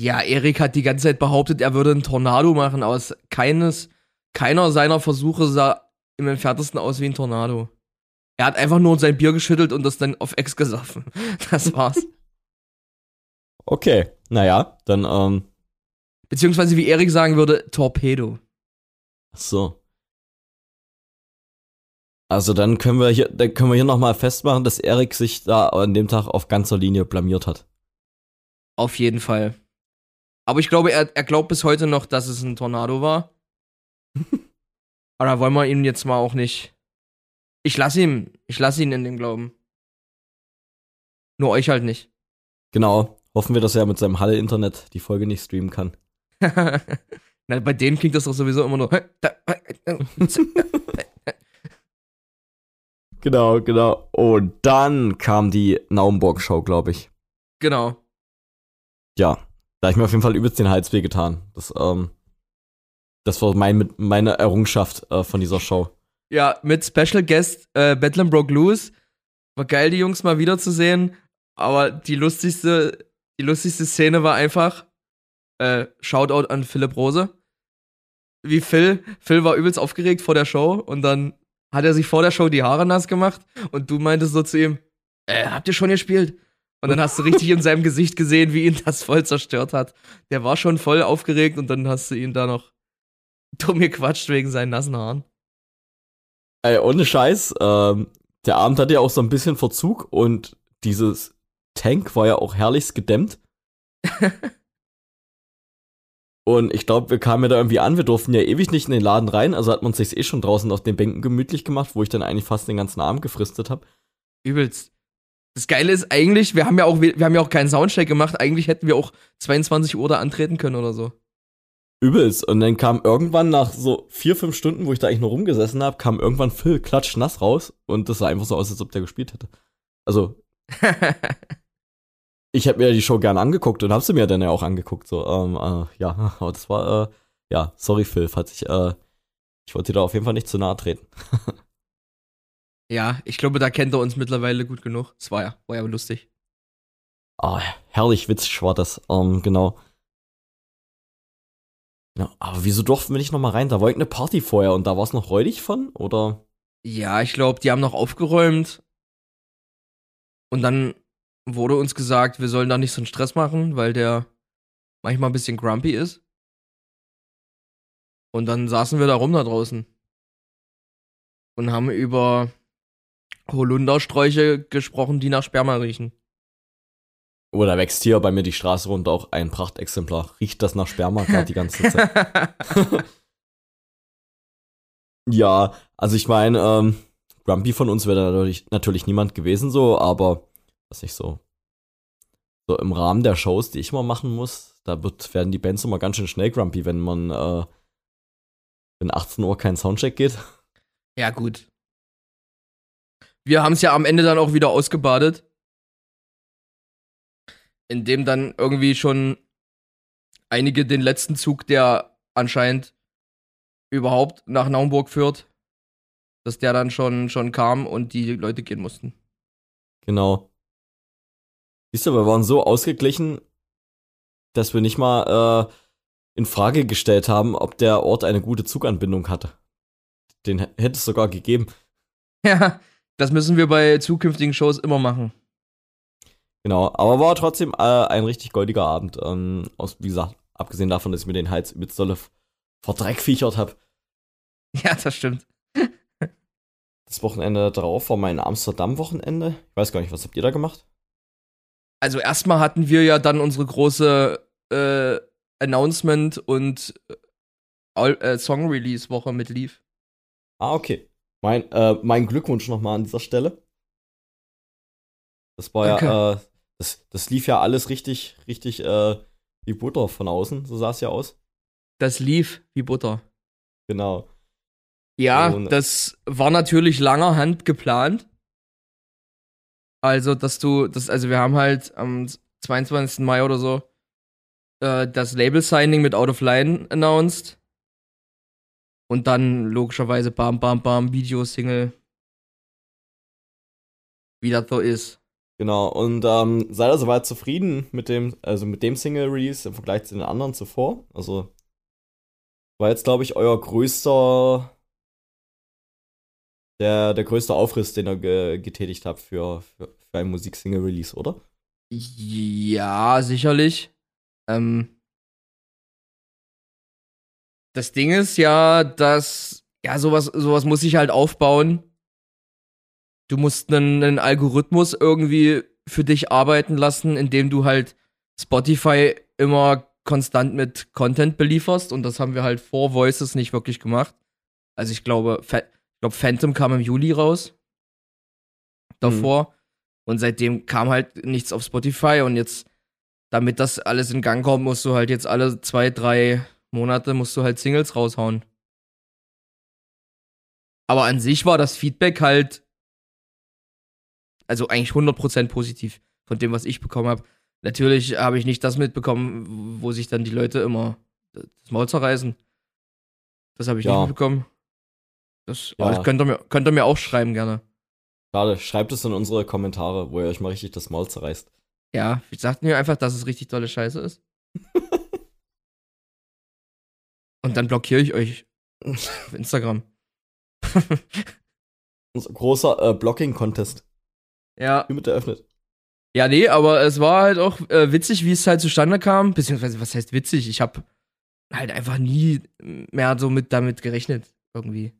Ja, Erik hat die ganze Zeit behauptet, er würde einen Tornado machen, aber keines, keiner seiner Versuche sah im entferntesten aus wie ein Tornado. Er hat einfach nur sein Bier geschüttelt und das dann auf Ex gesoffen. Das war's. Okay, naja, dann, ähm. Beziehungsweise, wie Erik sagen würde, Torpedo. Ach so. Also dann können wir hier, dann können wir hier nochmal festmachen, dass Erik sich da an dem Tag auf ganzer Linie blamiert hat. Auf jeden Fall. Aber ich glaube, er, er glaubt bis heute noch, dass es ein Tornado war. Aber da wollen wir ihm jetzt mal auch nicht. Ich lasse ihn, ich lasse ihn in dem Glauben. Nur euch halt nicht. Genau. Hoffen wir, dass er mit seinem Halle-Internet die Folge nicht streamen kann. Na, bei denen klingt das doch sowieso immer nur. genau, genau. Und dann kam die Naumburg-Show, glaube ich. Genau. Ja, da habe ich mir auf jeden Fall übelst den Hals weh getan. Das, ähm, das war mein, meine Errungenschaft äh, von dieser Show. Ja, mit Special Guest äh, Bedlam Broke Loose. War geil, die Jungs mal wiederzusehen. Aber die lustigste, die lustigste Szene war einfach, äh, Shoutout an Philipp Rose. Wie Phil, Phil war übelst aufgeregt vor der Show und dann hat er sich vor der Show die Haare nass gemacht und du meintest so zu ihm, äh, habt ihr schon gespielt? Und dann hast du richtig in seinem Gesicht gesehen, wie ihn das voll zerstört hat. Der war schon voll aufgeregt und dann hast du ihn da noch dumm gequatscht wegen seinen nassen Haaren. Ey, ohne Scheiß, ähm, der Abend hatte ja auch so ein bisschen Verzug und dieses Tank war ja auch herrlichst gedämmt. und ich glaube, wir kamen ja da irgendwie an, wir durften ja ewig nicht in den Laden rein, also hat man sich eh schon draußen auf den Bänken gemütlich gemacht, wo ich dann eigentlich fast den ganzen Abend gefristet habe. Übelst. Das Geile ist eigentlich, wir haben ja auch, wir haben ja auch keinen Soundcheck gemacht, eigentlich hätten wir auch 22 Uhr da antreten können oder so. Übelst. Und dann kam irgendwann nach so vier, fünf Stunden, wo ich da eigentlich nur rumgesessen habe, kam irgendwann Phil klatschnass raus und das sah einfach so aus, als ob der gespielt hätte. Also. ich habe mir die Show gerne angeguckt und hab sie mir dann ja auch angeguckt. So, ähm, äh, ja, aber das war, äh, ja, sorry Phil, falls ich, äh, ich wollte dir da auf jeden Fall nicht zu nahe treten. ja, ich glaube, da kennt er uns mittlerweile gut genug. Es war ja, war ja lustig. Ah, herrlich witzig war das, ähm, genau. Ja, aber wieso durften wir nicht nochmal rein? Da war eine Party vorher und da war es noch räudig von, oder? Ja, ich glaube, die haben noch aufgeräumt. Und dann wurde uns gesagt, wir sollen da nicht so einen Stress machen, weil der manchmal ein bisschen grumpy ist. Und dann saßen wir da rum da draußen. Und haben über Holundersträuche gesprochen, die nach Sperma riechen. Oder wächst hier bei mir die Straße runter auch ein Prachtexemplar. Riecht das nach Sperma gerade die ganze Zeit. ja, also ich meine, ähm, Grumpy von uns wäre natürlich, natürlich niemand gewesen so, aber was nicht so. So im Rahmen der Shows, die ich mal machen muss, da wird, werden die Bands immer ganz schön schnell grumpy, wenn man, äh, wenn 18 Uhr kein Soundcheck geht. Ja, gut. Wir haben es ja am Ende dann auch wieder ausgebadet in dem dann irgendwie schon einige den letzten Zug, der anscheinend überhaupt nach Naumburg führt, dass der dann schon, schon kam und die Leute gehen mussten. Genau. Siehst du, wir waren so ausgeglichen, dass wir nicht mal äh, in Frage gestellt haben, ob der Ort eine gute Zuganbindung hatte. Den hätte es sogar gegeben. Ja, das müssen wir bei zukünftigen Shows immer machen. Genau, aber war trotzdem äh, ein richtig goldiger Abend. Ähm, aus, wie gesagt, abgesehen davon, dass ich mir den Hals übelst dolle verdreckviechert habe. Ja, das stimmt. das Wochenende darauf war mein Amsterdam-Wochenende. Ich weiß gar nicht, was habt ihr da gemacht? Also erstmal hatten wir ja dann unsere große äh, Announcement und äh, äh Song-Release-Woche mit Leaf. Ah, okay. Mein, äh, mein Glückwunsch nochmal an dieser Stelle. Das war Danke. ja, äh, das, das lief ja alles richtig, richtig äh, wie Butter von außen, so sah es ja aus. Das lief wie Butter. Genau. Ja, Und, das war natürlich langer Hand geplant. Also, dass du, das, also wir haben halt am 22. Mai oder so äh, das Label-Signing mit Out of Line announced. Und dann logischerweise bam, bam, bam, Video, Single. wie das so ist. Genau, und ähm, seid ihr soweit zufrieden mit dem, also mit dem Single-Release im Vergleich zu den anderen zuvor? Also war jetzt, glaube ich, euer größter, der, der größte Aufriss, den ihr ge getätigt habt für, für, für einen Musik-Single-Release, oder? Ja, sicherlich. Ähm, das Ding ist ja, dass, ja, sowas, sowas muss sich halt aufbauen du musst einen, einen Algorithmus irgendwie für dich arbeiten lassen, indem du halt Spotify immer konstant mit Content belieferst und das haben wir halt vor Voices nicht wirklich gemacht. Also ich glaube, Fa ich glaube Phantom kam im Juli raus. Davor. Mhm. Und seitdem kam halt nichts auf Spotify und jetzt, damit das alles in Gang kommt, musst du halt jetzt alle zwei, drei Monate musst du halt Singles raushauen. Aber an sich war das Feedback halt also eigentlich 100% positiv von dem, was ich bekommen habe. Natürlich habe ich nicht das mitbekommen, wo sich dann die Leute immer das Maul zerreißen. Das habe ich ja. nicht mitbekommen. Das, ja. das könnt, ihr mir, könnt ihr mir auch schreiben, gerne. Schade, schreibt es in unsere Kommentare, wo ihr euch mal richtig das Maul zerreißt. Ja, sagt mir einfach, dass es richtig tolle Scheiße ist. Und dann blockiere ich euch auf Instagram. Großer äh, Blocking-Contest. Ja. Hiermit eröffnet. Ja, nee, aber es war halt auch äh, witzig, wie es halt zustande kam. Beziehungsweise, was heißt witzig? Ich habe halt einfach nie mehr so mit damit gerechnet, irgendwie.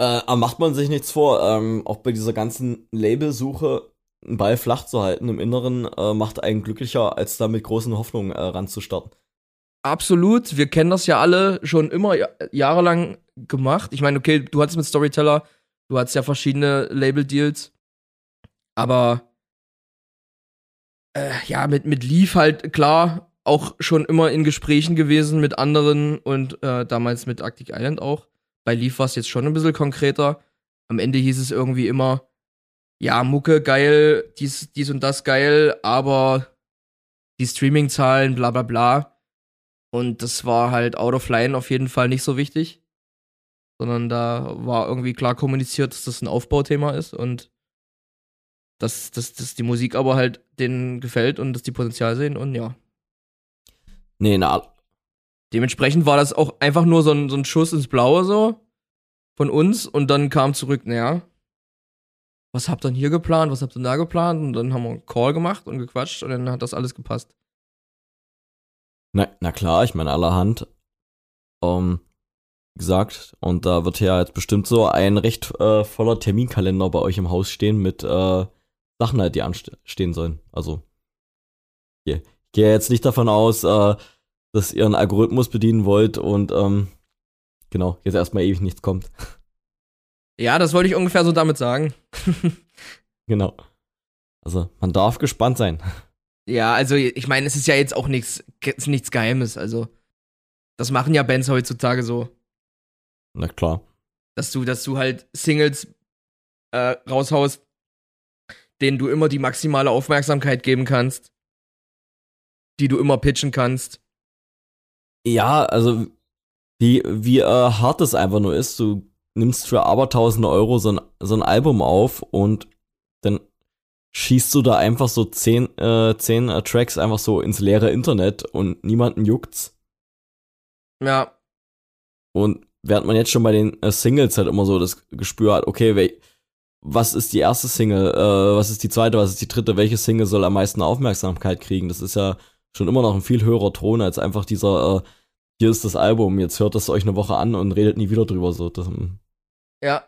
Äh, aber macht man sich nichts vor, ähm, auch bei dieser ganzen Labelsuche einen Ball flach zu halten im Inneren, äh, macht einen glücklicher, als da mit großen Hoffnungen äh, ranzustarten. Absolut, wir kennen das ja alle schon immer jahrelang gemacht. Ich meine, okay, du hattest mit Storyteller Du hattest ja verschiedene Label-Deals. Aber äh, ja, mit, mit Leaf halt klar auch schon immer in Gesprächen gewesen mit anderen und äh, damals mit Arctic Island auch. Bei Leaf war es jetzt schon ein bisschen konkreter. Am Ende hieß es irgendwie immer, ja, Mucke geil, dies, dies und das geil, aber die Streaming-Zahlen, bla bla bla. Und das war halt out of line auf jeden Fall nicht so wichtig sondern da war irgendwie klar kommuniziert, dass das ein Aufbauthema ist und dass, dass, dass die Musik aber halt denen gefällt und dass die Potenzial sehen und ja. Nee, na. Dementsprechend war das auch einfach nur so ein, so ein Schuss ins Blaue so von uns und dann kam zurück, naja, was habt ihr denn hier geplant, was habt ihr denn da geplant? Und dann haben wir einen Call gemacht und gequatscht und dann hat das alles gepasst. Na, na klar, ich meine allerhand. Um, ähm, gesagt. Und da wird ja jetzt bestimmt so ein recht äh, voller Terminkalender bei euch im Haus stehen mit äh, Sachen halt, die anstehen sollen. Also, ich gehe jetzt nicht davon aus, äh, dass ihr einen Algorithmus bedienen wollt und ähm, genau, jetzt erstmal ewig nichts kommt. Ja, das wollte ich ungefähr so damit sagen. genau. Also, man darf gespannt sein. Ja, also ich meine, es ist ja jetzt auch nichts nichts Geheimes, also das machen ja Bands heutzutage so. Na klar. Dass du, dass du halt Singles äh, raushaust, denen du immer die maximale Aufmerksamkeit geben kannst, die du immer pitchen kannst. Ja, also wie, wie äh, hart es einfach nur ist, du nimmst für abertausende Euro so ein, so ein Album auf und dann schießt du da einfach so zehn, äh, zehn äh, Tracks einfach so ins leere Internet und niemanden juckt's. Ja. Und während man jetzt schon bei den äh, Singles halt immer so das Gespür hat, okay, was ist die erste Single, äh, was ist die zweite, was ist die dritte, welche Single soll am meisten Aufmerksamkeit kriegen? Das ist ja schon immer noch ein viel höherer Ton als einfach dieser, äh, hier ist das Album, jetzt hört das euch eine Woche an und redet nie wieder drüber. So. Das, hm. ja.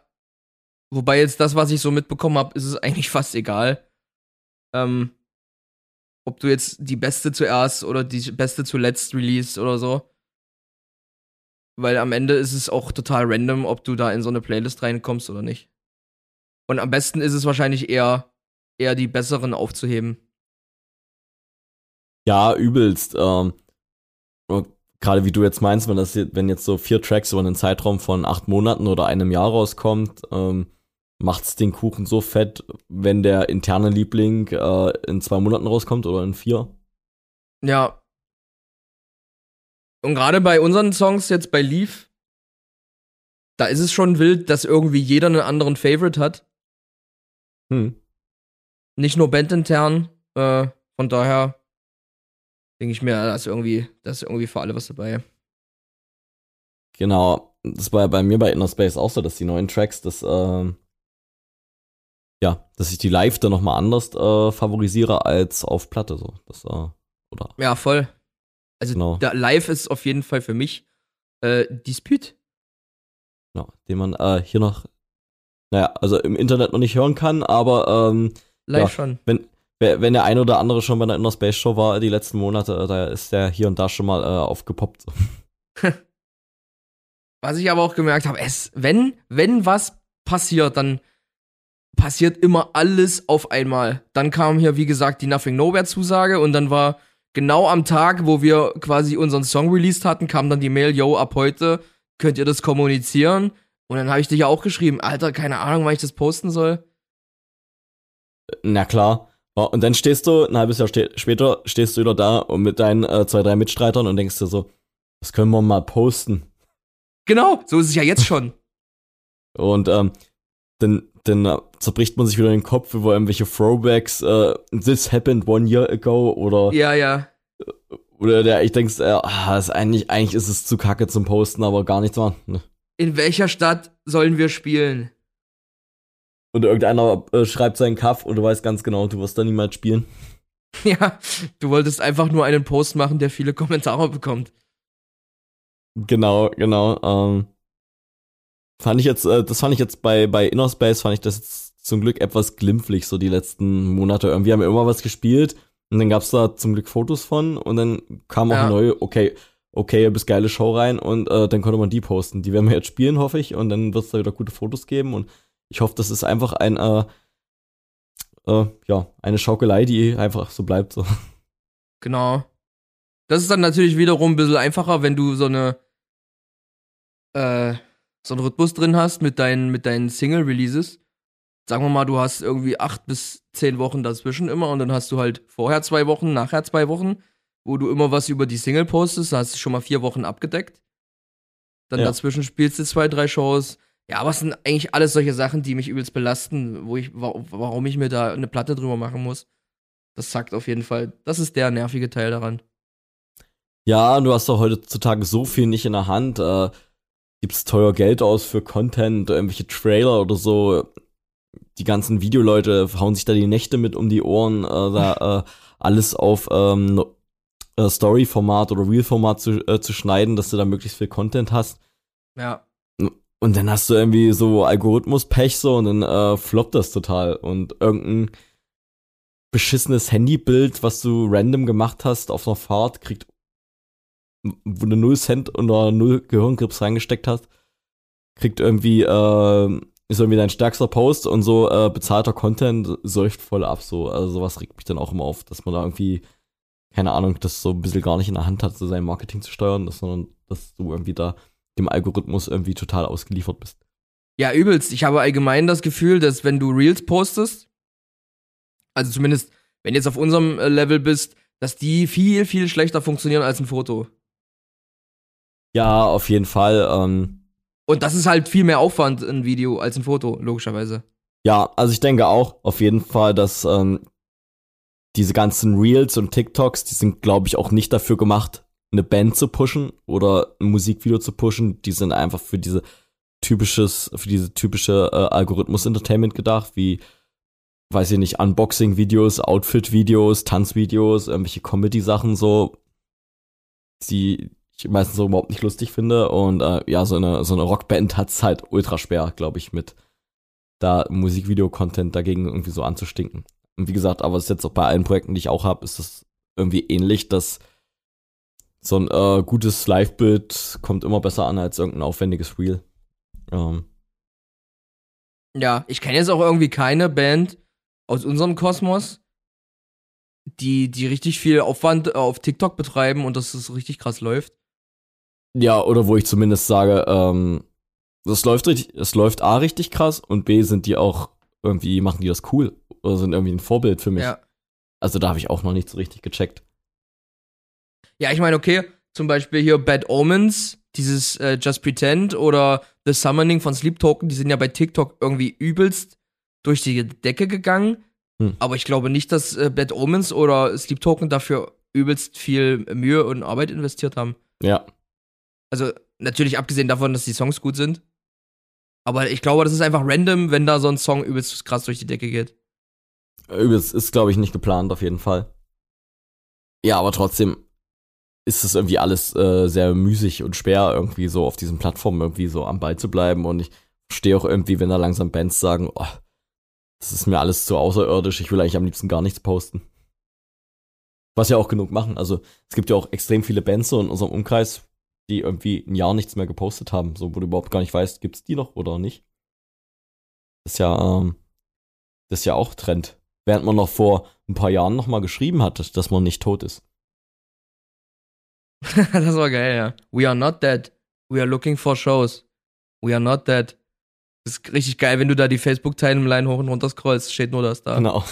Wobei jetzt das, was ich so mitbekommen habe, ist es eigentlich fast egal. Ähm, ob du jetzt die beste zuerst oder die beste zuletzt release oder so. Weil am Ende ist es auch total random, ob du da in so eine Playlist reinkommst oder nicht. Und am besten ist es wahrscheinlich eher, eher die besseren aufzuheben. Ja, übelst. Ähm, Gerade wie du jetzt meinst, wenn das wenn jetzt so vier Tracks über einen Zeitraum von acht Monaten oder einem Jahr rauskommt, ähm, macht's den Kuchen so fett, wenn der interne Liebling äh, in zwei Monaten rauskommt oder in vier. Ja, und gerade bei unseren Songs jetzt bei Leaf, da ist es schon wild, dass irgendwie jeder einen anderen Favorite hat. Hm. Nicht nur bandintern. Äh, von daher denke ich mir, da ist irgendwie, da ist irgendwie für alle was dabei. Genau. Das war ja bei mir bei Inner Space auch so, dass die neuen Tracks, das, ähm, ja, dass ich die live dann nochmal anders äh, favorisiere als auf Platte, so. Das, äh, oder? Ja, voll. Also Genau. live ist auf jeden Fall für mich äh, Disput. Ja, den man äh, hier noch, naja, also im Internet noch nicht hören kann, aber ähm, Live Ja. schon. wenn, wenn der ein oder andere schon bei einer Inner Space Show war die letzten Monate, äh, da ist der hier und da schon mal äh, aufgepoppt. Was ich aber auch gemerkt habe, es, wenn, wenn was passiert, dann passiert immer alles auf einmal. Dann kam hier, wie gesagt, die Nothing Nowhere Zusage und dann war genau am Tag, wo wir quasi unseren Song released hatten, kam dann die Mail, yo, ab heute könnt ihr das kommunizieren. Und dann habe ich dich ja auch geschrieben, Alter, keine Ahnung, wann ich das posten soll. Na klar. Ja, Und dann stehst du, ein halbes Jahr ste später, stehst du wieder da und mit deinen äh, zwei, drei Mitstreitern und denkst dir so, das können wir mal posten. Genau, so ist es ja jetzt schon. Und ähm, dann, dann äh, zerbricht man sich wieder den Kopf über irgendwelche Throwbacks, äh, this happened one year ago oder, ja, ja. oder der, ich denkst, äh, ah, ist eigentlich, eigentlich ist es zu kacke zum Posten, aber gar nichts machen. Ne? In welcher Stadt sollen wir spielen? Und irgendeiner äh, schreibt seinen Kaff und du weißt ganz genau, du wirst da niemals spielen. Ja, du wolltest einfach nur einen Post machen, der viele Kommentare bekommt. Genau, genau. Ähm, fand ich jetzt, äh, das fand ich jetzt bei, bei Inner Space, fand ich das jetzt zum Glück etwas glimpflich, so die letzten Monate. Irgendwie haben wir immer was gespielt und dann gab's da zum Glück Fotos von und dann kam auch Ja. eine neue, okay, okay, bis geile Show rein und äh, dann konnte man die posten. Die werden wir jetzt spielen, hoffe ich, und dann wird's da wieder gute Fotos geben und ich hoffe, das ist einfach ein, äh, äh, ja, eine Schaukelei, die einfach so bleibt. So. Genau. Das ist dann natürlich wiederum ein bisschen einfacher, wenn du so eine äh, so einen Rhythmus drin hast mit deinen, mit deinen Single-Releases. Sagen wir mal, du hast irgendwie acht bis zehn Wochen dazwischen immer und dann hast du halt vorher zwei Wochen, nachher zwei Wochen, wo du immer was über die Single postest, da hast du schon mal vier Wochen abgedeckt. Dann Ja. dazwischen spielst du zwei, drei Shows. Ja, aber es sind eigentlich alles solche Sachen, die mich übelst belasten, wo ich, wa warum ich mir da eine Platte drüber machen muss. Das sagt auf jeden Fall. Das ist der nervige Teil daran. Ja, du hast doch heutzutage so viel nicht in der Hand. Äh, gibst teuer Geld aus für Content, irgendwelche Trailer oder so. Die ganzen Videoleute hauen sich da die Nächte mit um die Ohren, äh, da äh, alles auf ähm, äh, Story-Format oder Real-Format zu, äh, zu schneiden, dass du da möglichst viel Content hast. Ja. Und dann hast du irgendwie so Algorithmus-Pech so und dann äh, floppt das total. Und irgendein beschissenes Handybild, was du random gemacht hast auf einer Fahrt, kriegt, wo du null Cent oder null Gehirngrips reingesteckt hast, kriegt irgendwie, äh, ist irgendwie dein stärkster Post und so äh, bezahlter Content säuft voll ab. So. Also sowas regt mich dann auch immer auf, dass man da irgendwie, keine Ahnung, das so ein bisschen gar nicht in der Hand hat, so sein Marketing zu steuern, sondern dass du irgendwie da dem Algorithmus irgendwie total ausgeliefert bist. Ja, übelst. Ich habe allgemein das Gefühl, dass wenn du Reels postest, also zumindest, wenn du jetzt auf unserem äh, Level bist, dass die viel, viel schlechter funktionieren als ein Foto. Ja, auf jeden Fall. Ähm, Und das ist halt viel mehr Aufwand, ein Video, als ein Foto, logischerweise. ja, also ich denke auch auf jeden Fall, dass ähm, diese ganzen Reels und TikToks, die sind, glaube ich, auch nicht dafür gemacht, eine Band zu pushen oder ein Musikvideo zu pushen. Die sind einfach für diese typisches, für diese typische äh, Algorithmus-Entertainment gedacht, wie, weiß ich nicht, Unboxing-Videos, Outfit-Videos, Tanzvideos, irgendwelche Comedy-Sachen so, die ich meistens so überhaupt nicht lustig finde. Und äh, ja, so eine, so eine Rockband hat's halt ultra schwer, glaube ich, mit da Musikvideo-Content dagegen irgendwie so anzustinken. Und wie gesagt, aber es ist jetzt auch bei allen Projekten, die ich auch habe, ist das irgendwie ähnlich, dass so ein äh, gutes Live-Bild kommt immer besser an als irgendein aufwendiges Reel. Ähm, Ja, ich kenne jetzt auch irgendwie keine Band aus unserem Kosmos, die, die richtig viel Aufwand äh, auf TikTok betreiben und dass es richtig krass läuft. Ja, oder wo ich zumindest sage, ähm, das läuft richtig, es läuft A richtig krass und B sind die auch irgendwie, machen die das cool oder sind irgendwie ein Vorbild für mich. Ja. Also da habe ich auch noch nicht so richtig gecheckt. Ja, ich meine, okay, zum Beispiel hier Bad Omens, dieses äh, Just Pretend oder The Summoning von Sleep Token, die sind ja bei TikTok irgendwie übelst durch die Decke gegangen. Hm. Aber ich glaube nicht, dass äh, Bad Omens oder Sleep Token dafür übelst viel Mühe und Arbeit investiert haben. Ja. Also natürlich abgesehen davon, dass die Songs gut sind. Aber ich glaube, das ist einfach random, wenn da so ein Song übelst krass durch die Decke geht. Übelst ist, glaube ich, nicht geplant, auf jeden Fall. Ja, aber trotzdem ist es irgendwie alles äh, sehr müßig und schwer, irgendwie so auf diesen Plattformen irgendwie so am Ball zu bleiben. Und ich verstehe auch irgendwie, wenn da langsam Bands sagen, oh, das ist mir alles zu außerirdisch, ich will eigentlich am liebsten gar nichts posten. Was ja auch genug machen. Also es gibt ja auch extrem viele Bands so in unserem Umkreis, die irgendwie ein Jahr nichts mehr gepostet haben, so wo du überhaupt gar nicht weißt, gibt's die noch oder nicht. Das ist ja, ähm, das ist ja auch Trend. Während man noch vor ein paar Jahren noch mal geschrieben hat, dass man nicht tot ist. das war geil, ja. We are not dead. We are looking for shows. We are not dead. Das ist richtig geil, wenn du da die Facebook-Timeline hoch und runter scrollst, steht nur das da. Genau.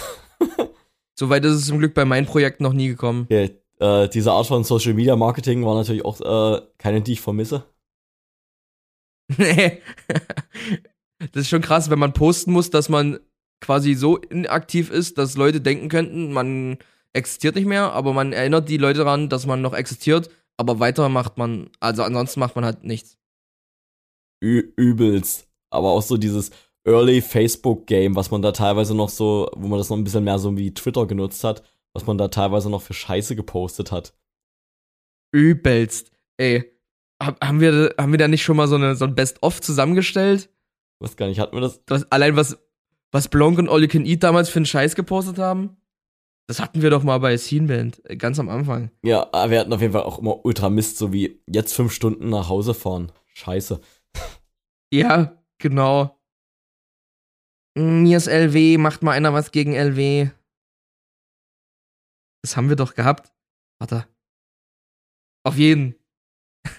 Soweit ist es zum Glück bei meinen Projekten noch nie gekommen. Ja, äh, diese Art von Social Media Marketing war natürlich auch äh, keine, die ich vermisse. Nee. das ist schon krass, wenn man posten muss, dass man quasi so inaktiv ist, dass Leute denken könnten, man existiert nicht mehr, aber man erinnert die Leute daran, dass man noch existiert, aber weiter macht man, also ansonsten macht man halt nichts. Ü übelst. Aber auch so dieses Early Facebook Game, was man da teilweise noch so, wo man das noch ein bisschen mehr so wie Twitter genutzt hat, was man da teilweise noch für Scheiße gepostet hat. Übelst. Ey, hab, haben, wir, haben wir da nicht schon mal so, eine, so ein Best-of zusammengestellt? Ich weiß gar nicht, hatten wir das? das allein was, was Blanc und All Can Eat damals für einen Scheiß gepostet haben? Das hatten wir doch mal bei Sceneband, äh, ganz am Anfang. Ja, aber wir hatten auf jeden Fall auch immer Ultra Mist, so wie jetzt fünf Stunden nach Hause fahren. Scheiße. Ja, genau. Mm, Mir ist LW, macht mal einer was gegen LW. Das haben wir doch gehabt. Warte. Auf jeden.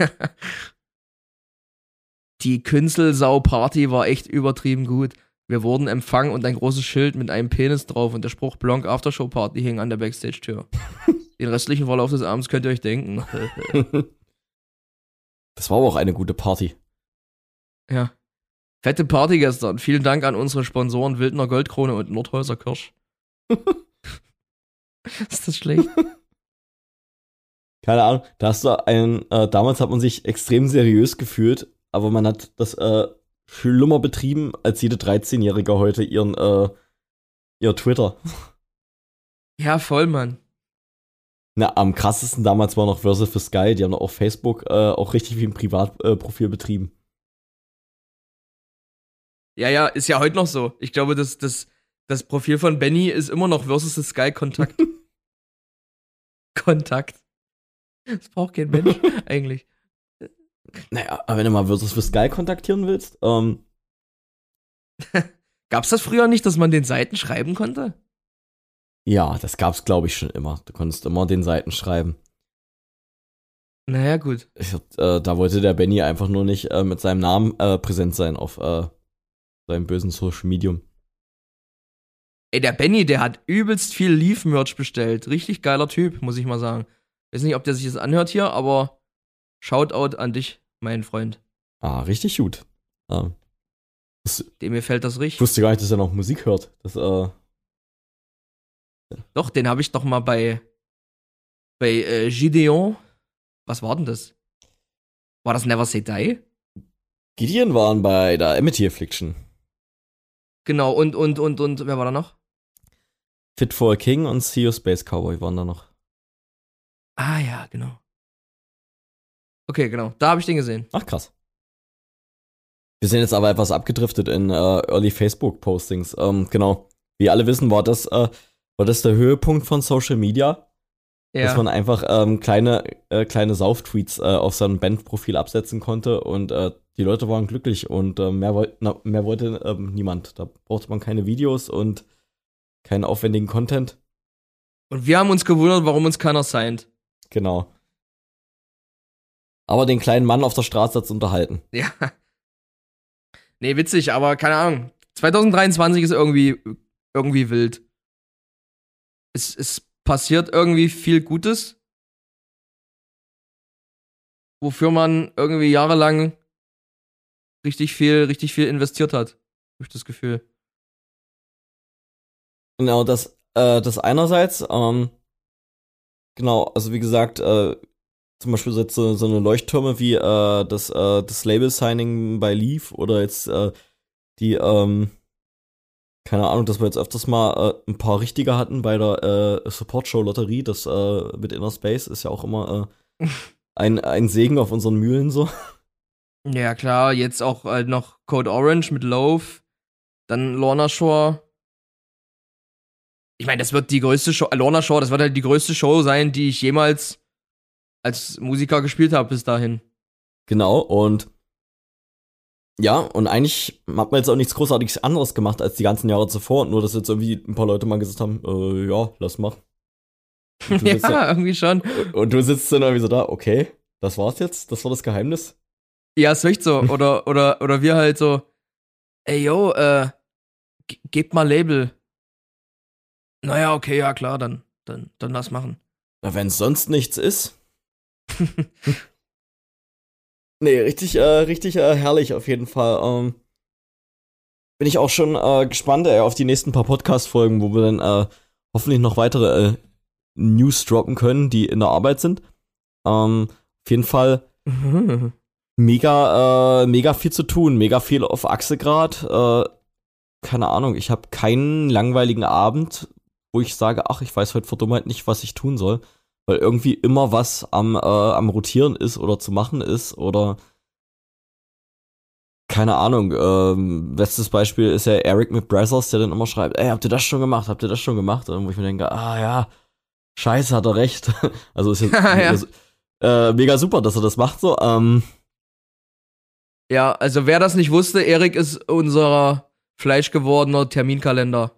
Die Künstelsau-Party war echt übertrieben gut. Wir wurden empfangen und ein großes Schild mit einem Penis drauf und der Spruch Blanc Aftershow Party hing an der Backstage-Tür. Den restlichen Verlauf des Abends könnt ihr euch denken. das war aber auch eine gute Party. ja. Fette Party gestern. Vielen Dank an unsere Sponsoren Wildner Goldkrone und Nordhäuser Kirsch. Ist das schlecht? Keine Ahnung, da hast du einen, äh, damals hat man sich extrem seriös gefühlt, aber man hat das äh, schlimmer betrieben als jede 13-Jährige heute ihren, äh, ihr Twitter. Ja, voll, Mann. Na, am krassesten damals war noch Versus for Sky, die haben auf Facebook äh, auch richtig wie ein Privatprofil äh, betrieben. Ja, ja, ist ja heute noch so. Ich glaube, das, das, das Profil von Benny ist immer noch Versus the Sky Kontakt. Kontakt. Das braucht kein Mensch, eigentlich. Naja, aber wenn du mal Versus for Sky kontaktieren willst, ähm. Gab's das früher nicht, dass man den Seiten schreiben konnte? Ja, das gab's, glaube ich, schon immer. Du konntest immer den Seiten schreiben. Naja, gut. Ich, äh, da wollte der Benny einfach nur nicht äh, mit seinem Namen äh, präsent sein auf äh, seinem bösen Social Medium. Ey, der Benny, der hat übelst viel Leaf-Merch bestellt. Richtig geiler Typ, muss ich mal sagen. Weiß nicht, ob der sich das anhört hier, aber Shoutout an dich, mein Freund. Ah, richtig gut. Ah. Das, Dem mir fällt das ich richtig. wusste gar nicht, dass er noch Musik hört. Das, äh, Doch, den habe ich doch mal bei bei äh, Gideon. Was war denn das? War das Never Say Die? Gideon waren bei der Amity Affliction. Genau, und, und, und, und, wer war da noch? Fit for a King und See You Space Cowboy waren da noch. Ah ja, genau. Okay, genau. Da habe ich den gesehen. Ach, krass. Wir sind jetzt aber etwas abgedriftet in äh, Early Facebook-Postings. Ähm, genau. Wie alle wissen, war das, äh, war das der Höhepunkt von Social Media. Dass man einfach ähm, kleine, äh, kleine Sauftweets äh, auf sein Bandprofil absetzen konnte und äh, die Leute waren glücklich und äh, mehr, woll na, mehr wollte ähm, niemand. Da brauchte man keine Videos und keinen aufwendigen Content. Und wir haben uns gewundert, warum uns keiner signed. Genau. Aber den kleinen Mann auf der Straße hat's unterhalten. Ja. Nee, witzig, aber keine Ahnung. 2023 ist irgendwie, irgendwie wild. Es, es passiert irgendwie viel Gutes. Wofür man irgendwie jahrelang richtig viel, richtig viel investiert hat. Hab ich das Gefühl. Genau, das, äh, das einerseits, ähm, genau, also wie gesagt, äh, zum Beispiel so, so, so eine Leuchttürme wie äh, das, äh, das Label-Signing bei Leaf oder jetzt äh, die, ähm, keine Ahnung, dass wir jetzt öfters mal äh, ein paar richtige hatten bei der äh, Support-Show-Lotterie, das äh, mit Inner Space ist ja auch immer äh, ein, ein Segen auf unseren Mühlen so. Ja, klar, jetzt auch halt noch Code Orange mit Loaf, dann Lorna Shore. Ich meine, das wird die größte Show, Lorna Shore, das wird halt die größte Show sein, die ich jemals als Musiker gespielt habe bis dahin. Genau, und ja, und eigentlich hat man jetzt auch nichts Großartiges anderes gemacht als die ganzen Jahre zuvor, nur dass jetzt irgendwie ein paar Leute mal gesagt haben, äh, ja, lass machen. ja, da, irgendwie schon. Und du sitzt dann irgendwie so da, okay, das war's jetzt, das war das Geheimnis. Ja, ist echt so. Oder, oder, oder wir halt so, ey, yo, äh, gebt mal Label. Naja, okay, ja, klar, dann, dann, dann lass machen. Na, wenn es sonst nichts ist. nee, richtig, äh, richtig äh, herrlich auf jeden Fall. Ähm, bin ich auch schon äh, gespannt ey, auf die nächsten paar Podcast-Folgen, wo wir dann äh, hoffentlich noch weitere äh, News droppen können, die in der Arbeit sind. Ähm, auf jeden Fall mega, äh, mega viel zu tun, mega viel auf Achse grad. Äh, keine Ahnung, ich habe keinen langweiligen Abend, wo ich sage, ach, ich weiß heute vor Dummheit nicht, was ich tun soll weil irgendwie immer was am, äh, am Rotieren ist oder zu machen ist oder keine Ahnung. Ähm, bestes Beispiel ist ja Eric mit Brazzers, der dann immer schreibt, ey, habt ihr das schon gemacht? Habt ihr das schon gemacht? Und wo ich mir denke, ah ja, scheiße, hat er recht. also ist jetzt ja. äh, mega super, dass er das macht so. Ähm, ja, also wer das nicht wusste, Erik ist unser fleischgewordener Terminkalender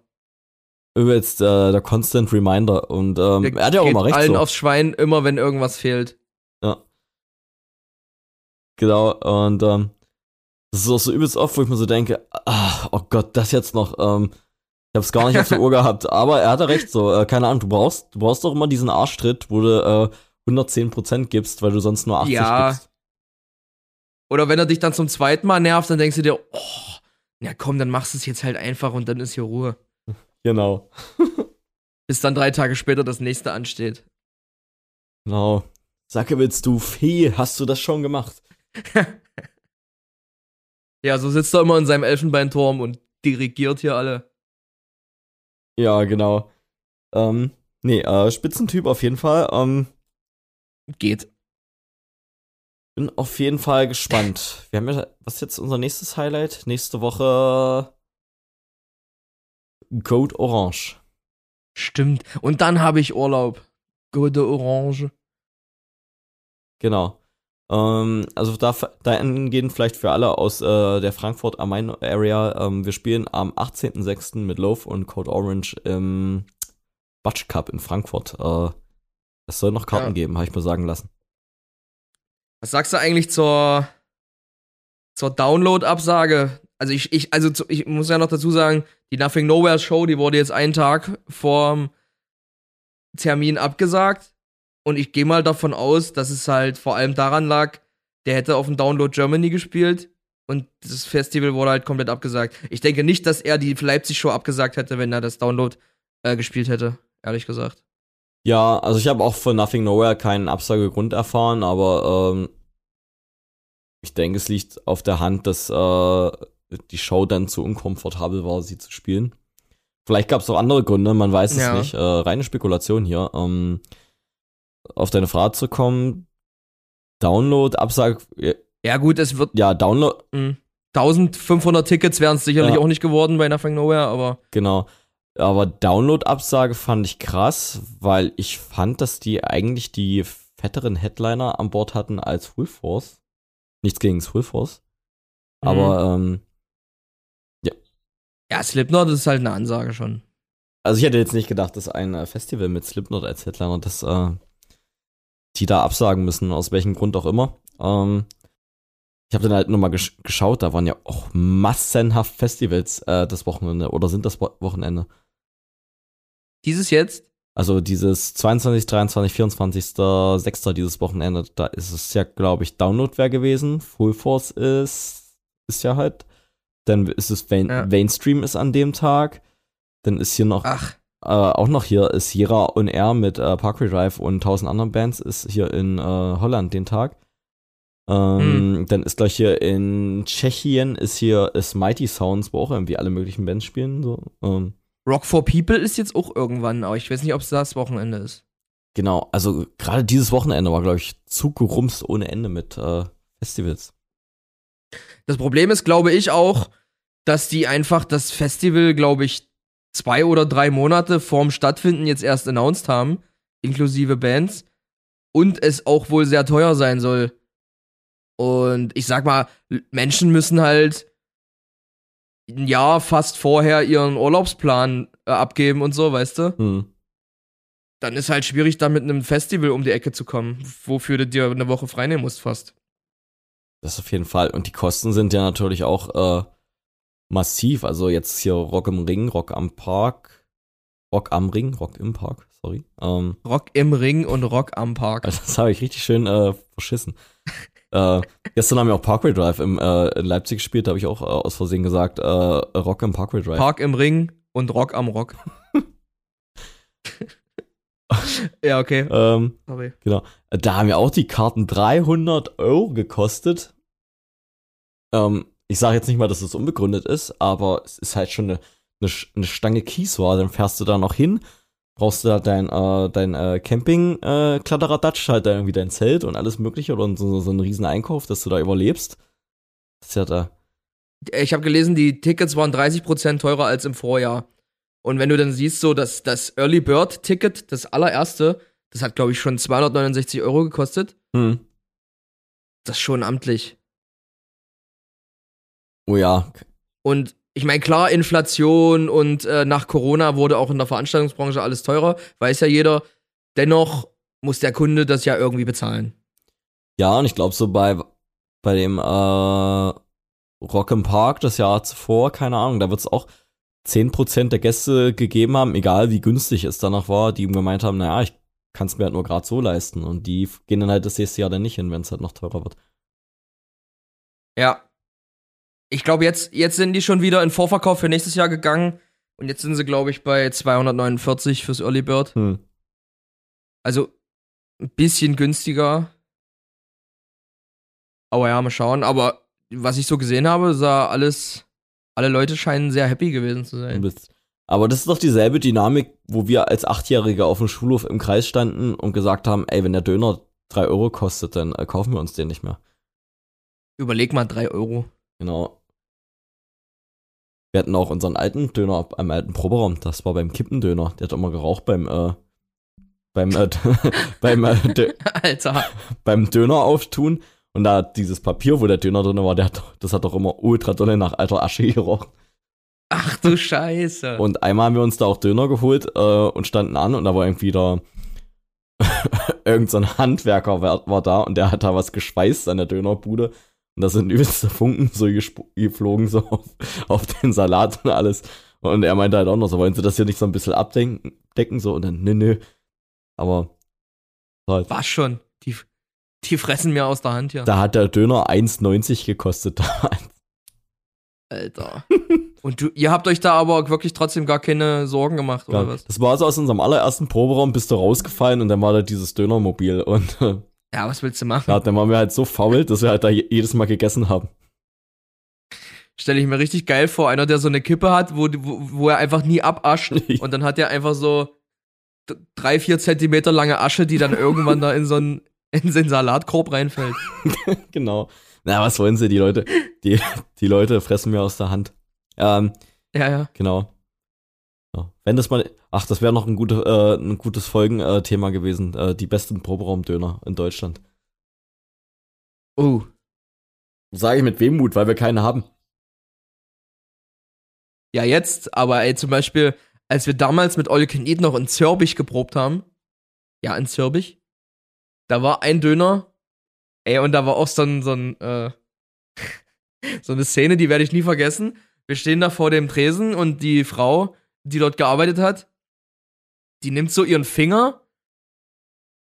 jetzt äh, der Constant Reminder und ähm, er hat ja auch immer recht. allen so. aufs Schwein, immer wenn irgendwas fehlt. Ja. Genau, und ähm, das ist auch so übelst oft, wo ich mir so denke, ach, oh Gott, das jetzt noch, ähm, ich hab's gar nicht auf der Uhr gehabt, aber er hatte recht, so, äh, keine Ahnung, du brauchst, du brauchst doch immer diesen Arschtritt, wo du äh, 110% gibst, weil du sonst nur 80 ja. gibst. Oder wenn er dich dann zum zweiten Mal nervt, dann denkst du dir, oh, na komm, dann machst du es jetzt halt einfach und dann ist hier Ruhe. Genau. Bis dann drei Tage später das nächste ansteht. Genau. willst du Fee, hast du das schon gemacht? ja, so sitzt er immer in seinem Elfenbeinturm und dirigiert hier alle. Ja, genau. Ähm, nee, äh, Spitzentyp auf jeden Fall. Ähm, Geht. Bin auf jeden Fall gespannt. Wir haben ja, was ist jetzt unser nächstes Highlight? Nächste Woche Code Orange. Stimmt. Und dann habe ich Urlaub. Code Orange. Genau. Ähm, also da, da gehen vielleicht für alle aus äh, der Frankfurt am Main Area. Ähm, wir spielen am 18.06. mit Loaf und Code Orange im Butch Cup in Frankfurt. Äh, es soll noch Karten ja. geben, habe ich mir sagen lassen. Was sagst du eigentlich zur, zur Download-Absage? Also ich, ich, also ich muss ja noch dazu sagen, die Nothing Nowhere Show, die wurde jetzt einen Tag vorm Termin abgesagt. Und ich gehe mal davon aus, dass es halt vor allem daran lag, der hätte auf dem Download Germany gespielt und das Festival wurde halt komplett abgesagt. Ich denke nicht, dass er die Leipzig-Show abgesagt hätte, wenn er das Download äh, gespielt hätte, ehrlich gesagt. Ja, also ich habe auch von Nothing Nowhere keinen Absagegrund erfahren, aber ähm, ich denke, es liegt auf der Hand, dass äh, die Show dann zu unkomfortabel war, sie zu spielen. Vielleicht gab es auch andere Gründe, man weiß es ja. nicht. Äh, reine Spekulation hier. Ähm, auf deine Frage zu kommen, Download, Absag. Ja, gut, es wird. Ja, Download. Mh. 1500 Tickets wären es sicherlich ja. auch nicht geworden bei Nothing Nowhere, aber. Genau. Aber Download-Absage fand ich krass, weil ich fand, dass die eigentlich die fetteren Headliner an Bord hatten als Full Force. Nichts gegen Full Force. Aber mhm. ähm, ja, Slipknot ist halt eine Ansage schon. Also ich hätte jetzt nicht gedacht, dass ein äh, Festival mit Slipknot als Headliner, dass äh, die da absagen müssen, aus welchem Grund auch immer. Ähm, ich habe dann halt nochmal gesch geschaut, da waren ja auch massenhaft Festivals äh, das Wochenende oder sind das Wochenende. Dieses jetzt? Also dieses 22, 23, 24, 6. dieses Wochenende, da ist es ja, glaube ich, Downloadware gewesen. Full Force ist, ist ja halt dann ist es Vain ja. Mainstream ist an dem Tag. Dann ist hier noch, Ach, äh, auch noch hier Sierra on Air mit äh, Parkway Drive und tausend anderen Bands ist hier in äh, Holland den Tag. Ähm, Dann ist gleich hier in Tschechien ist hier ist Mighty Sounds, wo auch irgendwie alle möglichen Bands spielen. So. Ähm, Rock for People ist jetzt auch irgendwann, aber ich weiß nicht, ob es das Wochenende ist. genau, also gerade dieses Wochenende war, glaube ich, zugerumst ohne Ende mit äh, Festivals. Das Problem ist, glaube ich, auch, dass die einfach das Festival, glaube ich, zwei oder drei Monate vorm Stattfinden jetzt erst announced haben, inklusive Bands, und es auch wohl sehr teuer sein soll. Und ich sag mal, Menschen müssen halt ein Jahr fast vorher ihren Urlaubsplan äh, abgeben und so, weißt du? Hm. Dann ist halt schwierig, da mit einem Festival um die Ecke zu kommen, wofür du dir eine Woche freinehmen musst fast. Das auf jeden Fall. Und die Kosten sind ja natürlich auch äh, massiv. Also jetzt hier Rock im Ring, Rock am Park, Rock am Ring, Rock im Park, sorry. Ähm, Rock im Ring und Rock am Park. also das habe ich richtig schön äh, verschissen. äh, gestern haben wir auch Parkway Drive im, äh, in Leipzig gespielt, da habe ich auch äh, aus Versehen gesagt, äh, Rock im Parkway Drive. Park im Ring und Rock am Rock. ja, okay. ähm, Sorry. Da haben ja auch die Karten 300 Euro gekostet. Ähm, ich sage jetzt nicht mal, dass es unbegründet ist, aber es ist halt schon eine, eine, eine Stange Kies war. Dann fährst du da noch hin, brauchst du da dein, äh, dein äh, Camping-Kladderadatsch, halt da irgendwie dein Zelt und alles mögliche oder so, so einen riesen Einkauf, dass du da überlebst. Das ist ja da. Ich habe gelesen, die Tickets waren 30% teurer als im Vorjahr. Und wenn du dann siehst, so dass das Early Bird Ticket, das allererste, das hat, glaube ich, schon 269 Euro gekostet. Hm. Das ist schon amtlich. Oh ja, Und ich meine, klar, Inflation und äh, nach Corona wurde auch in der Veranstaltungsbranche alles teurer, weiß ja jeder. Dennoch muss der Kunde das ja irgendwie bezahlen. Ja, und ich glaube so bei, bei dem äh, Rock im Park das Jahr zuvor, keine Ahnung, da wird es auch 10% der Gäste gegeben haben, egal wie günstig es danach war, die ihm gemeint haben, naja, ich kann es mir halt nur gerade so leisten. Und die gehen dann halt das nächste Jahr dann nicht hin, wenn es halt noch teurer wird. Ja. Ich glaube, jetzt, jetzt sind die schon wieder in Vorverkauf für nächstes Jahr gegangen. Und jetzt sind sie, glaube ich, bei 249 fürs Early Bird. Hm. Also ein bisschen günstiger. Aber ja, mal schauen. Aber was ich so gesehen habe, sah alles. Alle Leute scheinen sehr happy gewesen zu sein. Aber das ist doch dieselbe Dynamik, wo wir als Achtjährige auf dem Schulhof im Kreis standen und gesagt haben, ey, wenn der Döner 3 Euro kostet, dann äh, kaufen wir uns den nicht mehr. Überleg mal, 3 Euro. Genau. Wir hatten auch unseren alten Döner am alten Proberaum. Das war beim Kippendöner. Der hat immer geraucht beim äh, beim äh, beim äh, Alter. beim Döner auftun. Und da hat dieses Papier, wo der Döner drin war, der hat, das hat doch immer ultra dolle nach alter Asche gerochen. Ach du Scheiße. Und einmal haben wir uns da auch Döner geholt äh, und standen an und da war irgendwie da irgend so ein Handwerker war, war da und der hat da was geschweißt an der Dönerbude. Und da sind übelste Funken so geflogen, so auf, auf den Salat und alles. Und er meinte halt auch noch so, wollen Sie das hier nicht so ein bisschen abdecken, decken, so? Und dann, nö, nö. Aber halt, Was schon? Die, fressen mir aus der Hand hier. da hat der Döner 1,90 gekostet damals. Alter. Und du, ihr habt euch da aber wirklich trotzdem gar keine Sorgen gemacht, oder was? Das war so aus unserem allerersten Proberaum, bist du rausgefallen und dann war da dieses Dönermobil. Und Ja, was willst du machen? ja, dann waren wir halt so faul, dass wir halt da je- jedes Mal gegessen haben. Stelle ich mir richtig geil vor, einer, der so eine Kippe hat, wo, wo, wo er einfach nie abascht und dann hat er einfach so drei, vier Zentimeter lange Asche, die dann irgendwann da in so einen, in so einen Salatkorb reinfällt. genau. Na, was wollen sie, die Leute? Die, die Leute fressen mir aus der Hand. Ähm, Ja, ja. genau. Ja. Wenn das mal, ach, das wäre noch ein, gute, äh, ein gutes Folgenthema gewesen. Äh, die besten Proberaumdöner in Deutschland. Oh. Sage ich mit Wehmut, weil wir keine haben. Ja, jetzt, aber ey, zum Beispiel, als wir damals mit All You Can Eat noch in Zürbich geprobt haben, ja, in Zürbich, da war ein Döner, ey, und da war auch so ein, so ein, äh, so eine Szene, die werde ich nie vergessen. Wir stehen da vor dem Tresen und die Frau, die dort gearbeitet hat, die nimmt so ihren Finger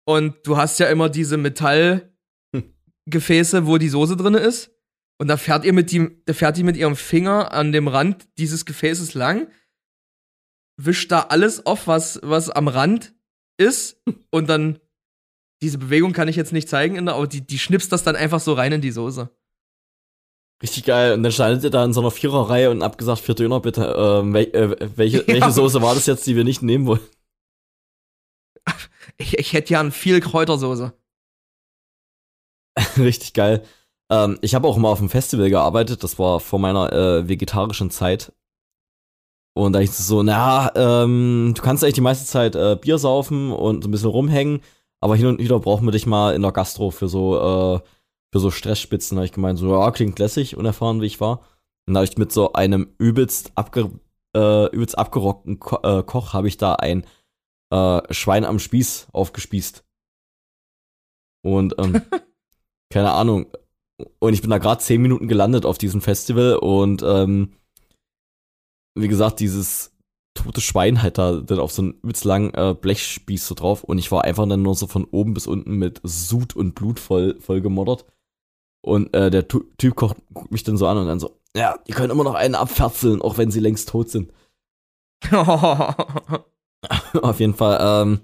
und du hast ja immer diese Metallgefäße, wo die Soße drin ist. Und da fährt ihr mit die, da fährt die mit ihrem Finger an dem Rand dieses Gefäßes lang, wischt da alles auf, was, was am Rand ist. Und dann, diese Bewegung kann ich jetzt nicht zeigen, aber die, die schnipst das dann einfach so rein in die Soße. Richtig geil. Und dann standet ihr da in so einer Viererreihe und abgesagt, vier Döner bitte. Ähm, wel, äh, welche, welche ja. Soße war das jetzt, die wir nicht nehmen wollen? Ich, ich hätte ja viel Kräutersoße. Richtig geil. Ähm, ich habe auch mal auf einem Festival gearbeitet, das war vor meiner äh, vegetarischen Zeit. Und da ich so, na, ähm, du kannst eigentlich die meiste Zeit äh, Bier saufen und ein bisschen rumhängen, aber hin und wieder brauchen wir dich mal in der Gastro für so, äh, für so Stressspitzen. Da habe ich gemeint, so, ja, klingt lässig, unerfahren wie ich war. Und da habe ich mit so einem übelst, abge, äh, übelst abgerockten Ko äh, Koch, habe ich da ein äh, Schwein am Spieß aufgespießt. Und, ähm, keine Ahnung. Und ich bin da gerade zehn Minuten gelandet auf diesem Festival und, ähm, wie gesagt, dieses tote Schwein halt da dann auf so einen übelst langen äh, Blechspieß so drauf und ich war einfach dann nur so von oben bis unten mit Sud und Blut voll, voll gemoddert. Und äh, der tu Typ guckt mich dann so an und dann so, ja, die können immer noch einen abferzeln, auch wenn sie längst tot sind. Auf jeden Fall, ähm.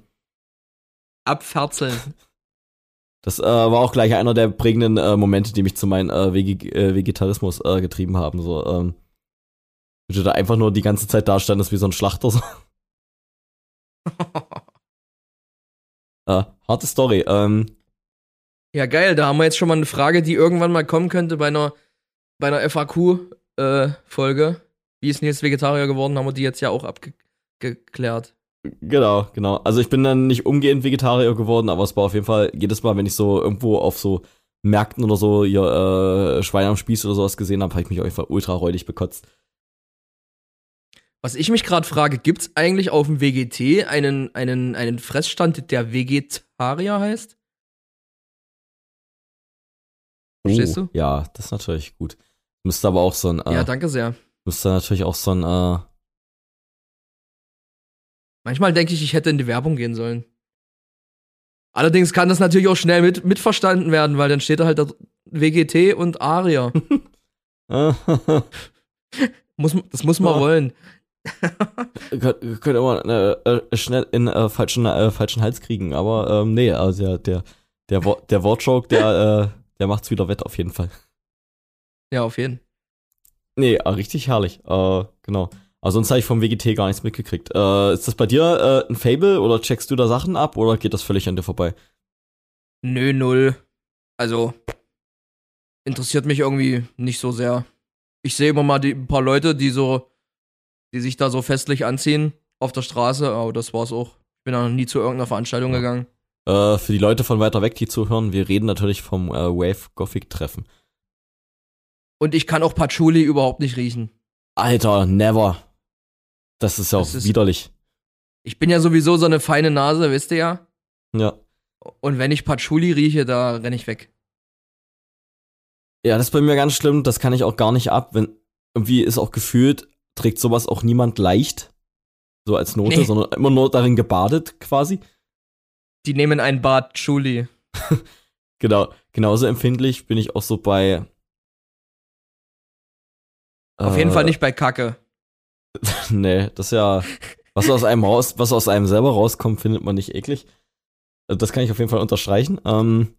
Abferzeln. Das äh, war auch gleich einer der prägenden äh, Momente, die mich zu meinem äh, Veg äh, Vegetarismus äh, getrieben haben. So, ähm, du da einfach nur die ganze Zeit da standest wie so ein Schlachter. So. äh, harte Story. Ähm, ja, geil, da haben wir jetzt schon mal eine Frage, die irgendwann mal kommen könnte bei einer, bei einer FAQ-Folge. Äh, Wie ist denn jetzt Vegetarier geworden, haben wir die jetzt ja auch abgeklärt. Genau, genau. Also ich bin dann nicht umgehend Vegetarier geworden, aber es war auf jeden Fall jedes Mal, wenn ich so irgendwo auf so Märkten oder so ihr äh, Schwein am Spieß oder sowas gesehen habe, habe ich mich auf jeden Fall ultra räudig bekotzt. Was ich mich gerade frage, gibt's eigentlich auf dem WGT einen, einen, einen Fressstand, der Vegetarier heißt? Verstehst oh, du? Ja, das ist natürlich gut. Müsste aber auch so ein. Äh, ja, danke sehr. Müsste natürlich auch so ein äh, Manchmal denke ich, ich hätte in die Werbung gehen sollen. Allerdings kann das natürlich auch schnell mit, mitverstanden werden, weil dann steht da halt WGT und Aria. das muss man wollen. Könnt ihr immer äh, äh, schnell in äh, falschen, äh, falschen Hals kriegen, aber ähm, nee, also der, der, der, der Wortjoke, der, äh, der macht's wieder wett auf jeden Fall. Ja, auf jeden. Nee, äh, richtig herrlich. Äh, genau. Aber sonst habe ich vom WGT gar nichts mitgekriegt. Ist das bei dir ein Fable oder checkst du da Sachen ab oder geht das völlig an dir vorbei? Nö, null. Also, interessiert mich irgendwie nicht so sehr. Ich sehe immer mal die, ein paar Leute, die so, die sich da so festlich anziehen auf der Straße, aber das war's auch. Ich bin noch nie zu irgendeiner Veranstaltung ja. gegangen. Äh, für die Leute von weiter weg, die zuhören, wir reden natürlich vom äh, Wave Gothic Treffen. Und ich kann auch Patchouli überhaupt nicht riechen. Alter, never. Das ist ja auch ist, widerlich. Ich bin ja sowieso so eine feine Nase, wisst ihr ja? Ja. Und wenn ich Patchouli rieche, da renne ich weg. Ja, das ist bei mir ganz schlimm. Das kann ich auch gar nicht ab. Wenn irgendwie ist auch gefühlt, trägt sowas auch niemand leicht. So als Note, nee. sondern immer nur darin gebadet quasi. Die nehmen ein Bad Chuli. genau. Genauso empfindlich bin ich auch so bei. Auf äh, jeden Fall nicht bei Kacke. nee, das ist ja, was aus einem raus, was aus einem selber rauskommt, findet man nicht eklig. Also das kann ich auf jeden Fall unterstreichen. Ähm,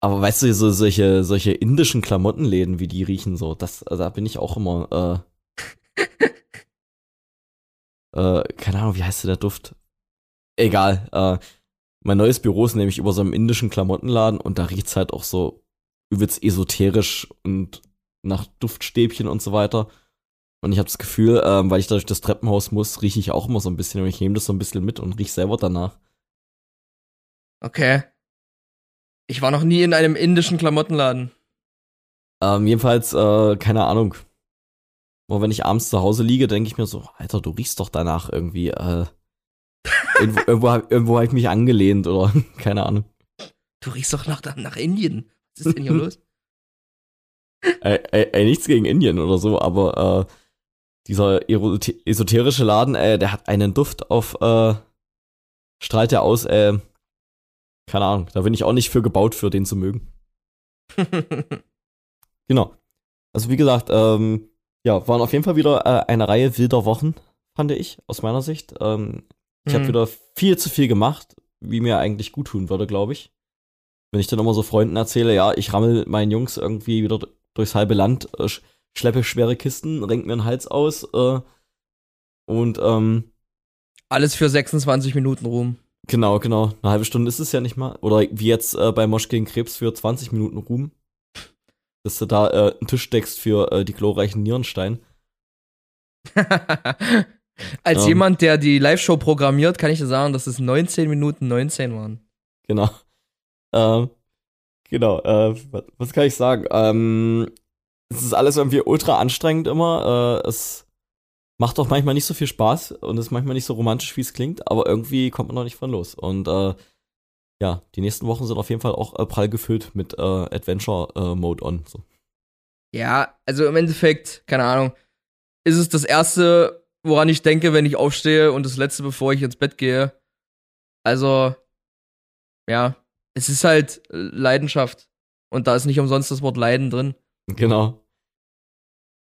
aber weißt du, so solche, solche indischen Klamottenläden, wie die riechen, so, das, also da bin ich auch immer, äh, äh, keine Ahnung, wie heißt der Duft? Egal, äh, mein neues Büro ist nämlich über so einem indischen Klamottenladen und da riecht's halt auch so übelst esoterisch und nach Duftstäbchen und so weiter. Und ich habe das Gefühl, ähm, weil ich da durch das Treppenhaus muss, rieche ich auch immer so ein bisschen und ich nehme das so ein bisschen mit und rieche selber danach. Okay. Ich war noch nie in einem indischen Klamottenladen. Ähm, jedenfalls, äh, keine Ahnung. Aber wenn ich abends zu Hause liege, denke ich mir so, Alter, du riechst doch danach irgendwie. Äh, irgendwo irgendwo, irgendwo habe ich mich angelehnt oder keine Ahnung. Du riechst doch nach, nach Indien. Was ist denn hier los? Ey, ey, ey, nichts gegen Indien oder so, aber äh, dieser esoterische Laden, äh, der hat einen Duft auf, äh, strahlt er aus, äh, keine Ahnung, da bin ich auch nicht für gebaut, für den zu mögen. genau. Also wie gesagt, ähm, ja, waren auf jeden Fall wieder äh, eine Reihe wilder Wochen fand ich, aus meiner Sicht. Ähm, ich habe Mhm. wieder viel zu viel gemacht, wie mir eigentlich gut tun würde, glaube ich. Wenn ich dann immer so Freunden erzähle, ja, ich rammel meinen Jungs irgendwie wieder durchs halbe Land, äh, sch schleppe schwere Kisten, renk mir den Hals aus äh, und ähm, Alles für 26 Minuten Ruhm. Genau, genau, eine halbe Stunde ist es ja nicht mal. Oder wie jetzt äh, bei Mosch gegen Krebs für 20 Minuten Ruhm. Dass du da äh, einen Tisch deckst für äh, die glorreichen Nierenstein. Als Ähm. jemand, der die Live-Show programmiert, kann ich dir sagen, dass es 19 Minuten 19 waren. Genau. Ähm, genau, äh, was, was kann ich sagen? Ähm, es ist alles irgendwie ultra anstrengend immer. Äh, es macht auch manchmal nicht so viel Spaß und ist manchmal nicht so romantisch, wie es klingt, aber irgendwie kommt man noch nicht von los. Und äh, ja, die nächsten Wochen sind auf jeden Fall auch äh, prall gefüllt mit äh, Adventure-Mode on. So. Ja, also im Endeffekt, keine Ahnung, ist es das erste, woran ich denke, wenn ich aufstehe und das letzte, bevor ich ins Bett gehe. Also, ja, es ist halt äh, Leidenschaft. Und da ist nicht umsonst das Wort Leiden drin. Genau.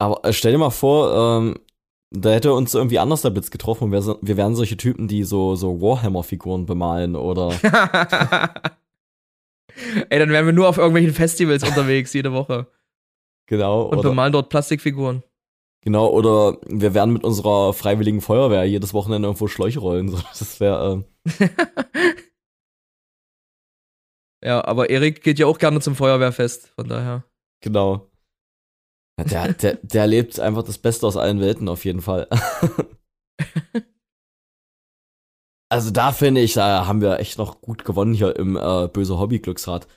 Aber äh, stell dir mal vor, ähm, da hätte uns irgendwie anders der Blitz getroffen und wir, so- wir wären solche Typen, die so, so Warhammer-Figuren bemalen oder. Ey, dann wären wir nur auf irgendwelchen Festivals unterwegs jede Woche genau. und oder, bemalen dort Plastikfiguren. Genau, oder wir werden mit unserer freiwilligen Feuerwehr jedes Wochenende irgendwo Schläuche rollen. So, das wäre, ähm, Ja, aber Erik geht ja auch gerne zum Feuerwehrfest, von daher. genau. Ja, Der, der, der lebt einfach das Beste aus allen Welten, auf jeden Fall. also da finde ich, da haben wir echt noch gut gewonnen hier im äh, Böse Hobby-Glücksrad.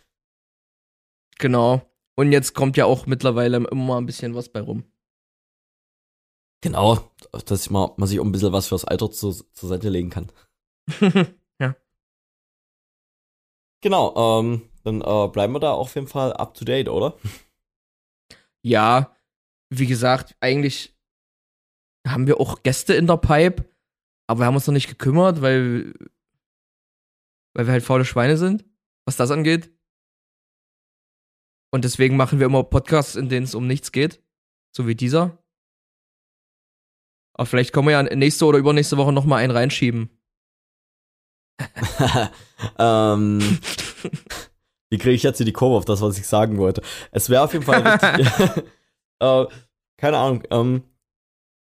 Genau. Und jetzt kommt ja auch mittlerweile immer mal ein bisschen was bei rum. Genau, dass man, man sich auch ein bisschen was fürs Alter zu, zur Seite legen kann. Genau, ähm, dann äh, bleiben wir da auf jeden Fall up to date, oder? Ja, wie gesagt, eigentlich haben wir auch Gäste in der Pipe, aber wir haben uns noch nicht gekümmert, weil, weil wir halt faule Schweine sind, was das angeht. Und deswegen machen wir immer Podcasts, in denen es um nichts geht. So wie dieser. Aber vielleicht können wir ja nächste oder übernächste Woche noch mal einen reinschieben. ähm, wie kriege ich jetzt hier die Kurve auf das, was ich sagen wollte? Es wäre auf jeden Fall richtig. äh, keine Ahnung. Ähm,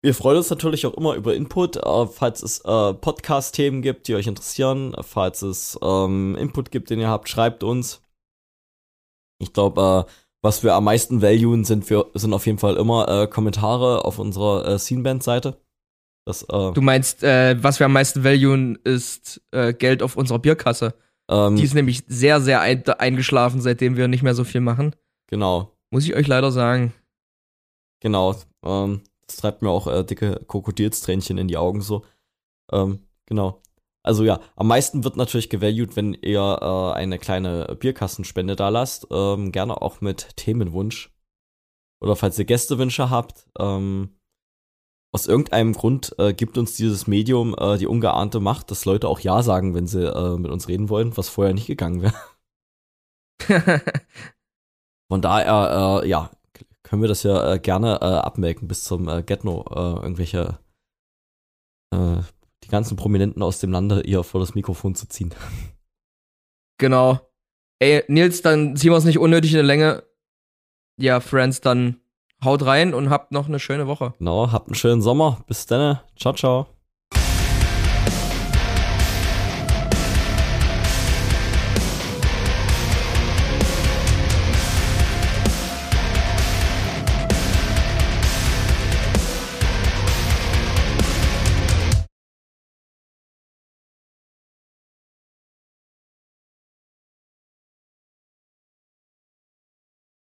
wir freuen uns natürlich auch immer über Input, äh, falls es äh, Podcast-Themen gibt, die euch interessieren, falls es ähm, Input gibt, den ihr habt, schreibt uns. Ich glaube, äh, was wir am meisten valuen, sind wir sind auf jeden Fall immer äh, Kommentare auf unserer äh, Sceneband-Seite. Äh, Du meinst, äh, was wir am meisten valuen, ist Geld auf unserer Bierkasse. Ähm, Die ist nämlich sehr, sehr ein eingeschlafen, seitdem wir nicht mehr so viel machen. genau. Muss ich euch leider sagen. Genau, ähm, das treibt mir auch äh, dicke Krokodilstränchen in die Augen so. Ähm, genau. Also ja, am meisten wird natürlich gevalued, wenn ihr äh, eine kleine Bierkassenspende da lasst. Ähm, gerne auch mit Themenwunsch. Oder falls ihr Gästewünsche habt. Ähm, aus irgendeinem Grund äh, gibt uns dieses Medium äh, die ungeahnte Macht, dass Leute auch Ja sagen, wenn sie äh, mit uns reden wollen, was vorher nicht gegangen wäre. Von daher, äh, ja, können wir das ja äh, gerne äh, abmelken bis zum äh, Getno. Irgendwelche, die ganzen Prominenten aus dem Lande hier vor das Mikrofon zu ziehen. genau. Ey, Nils, dann ziehen wir es nicht unnötig in die Länge. Ja, Friends, dann haut rein und habt noch eine schöne Woche. Genau, habt einen schönen Sommer. Bis dann. Ciao, ciao.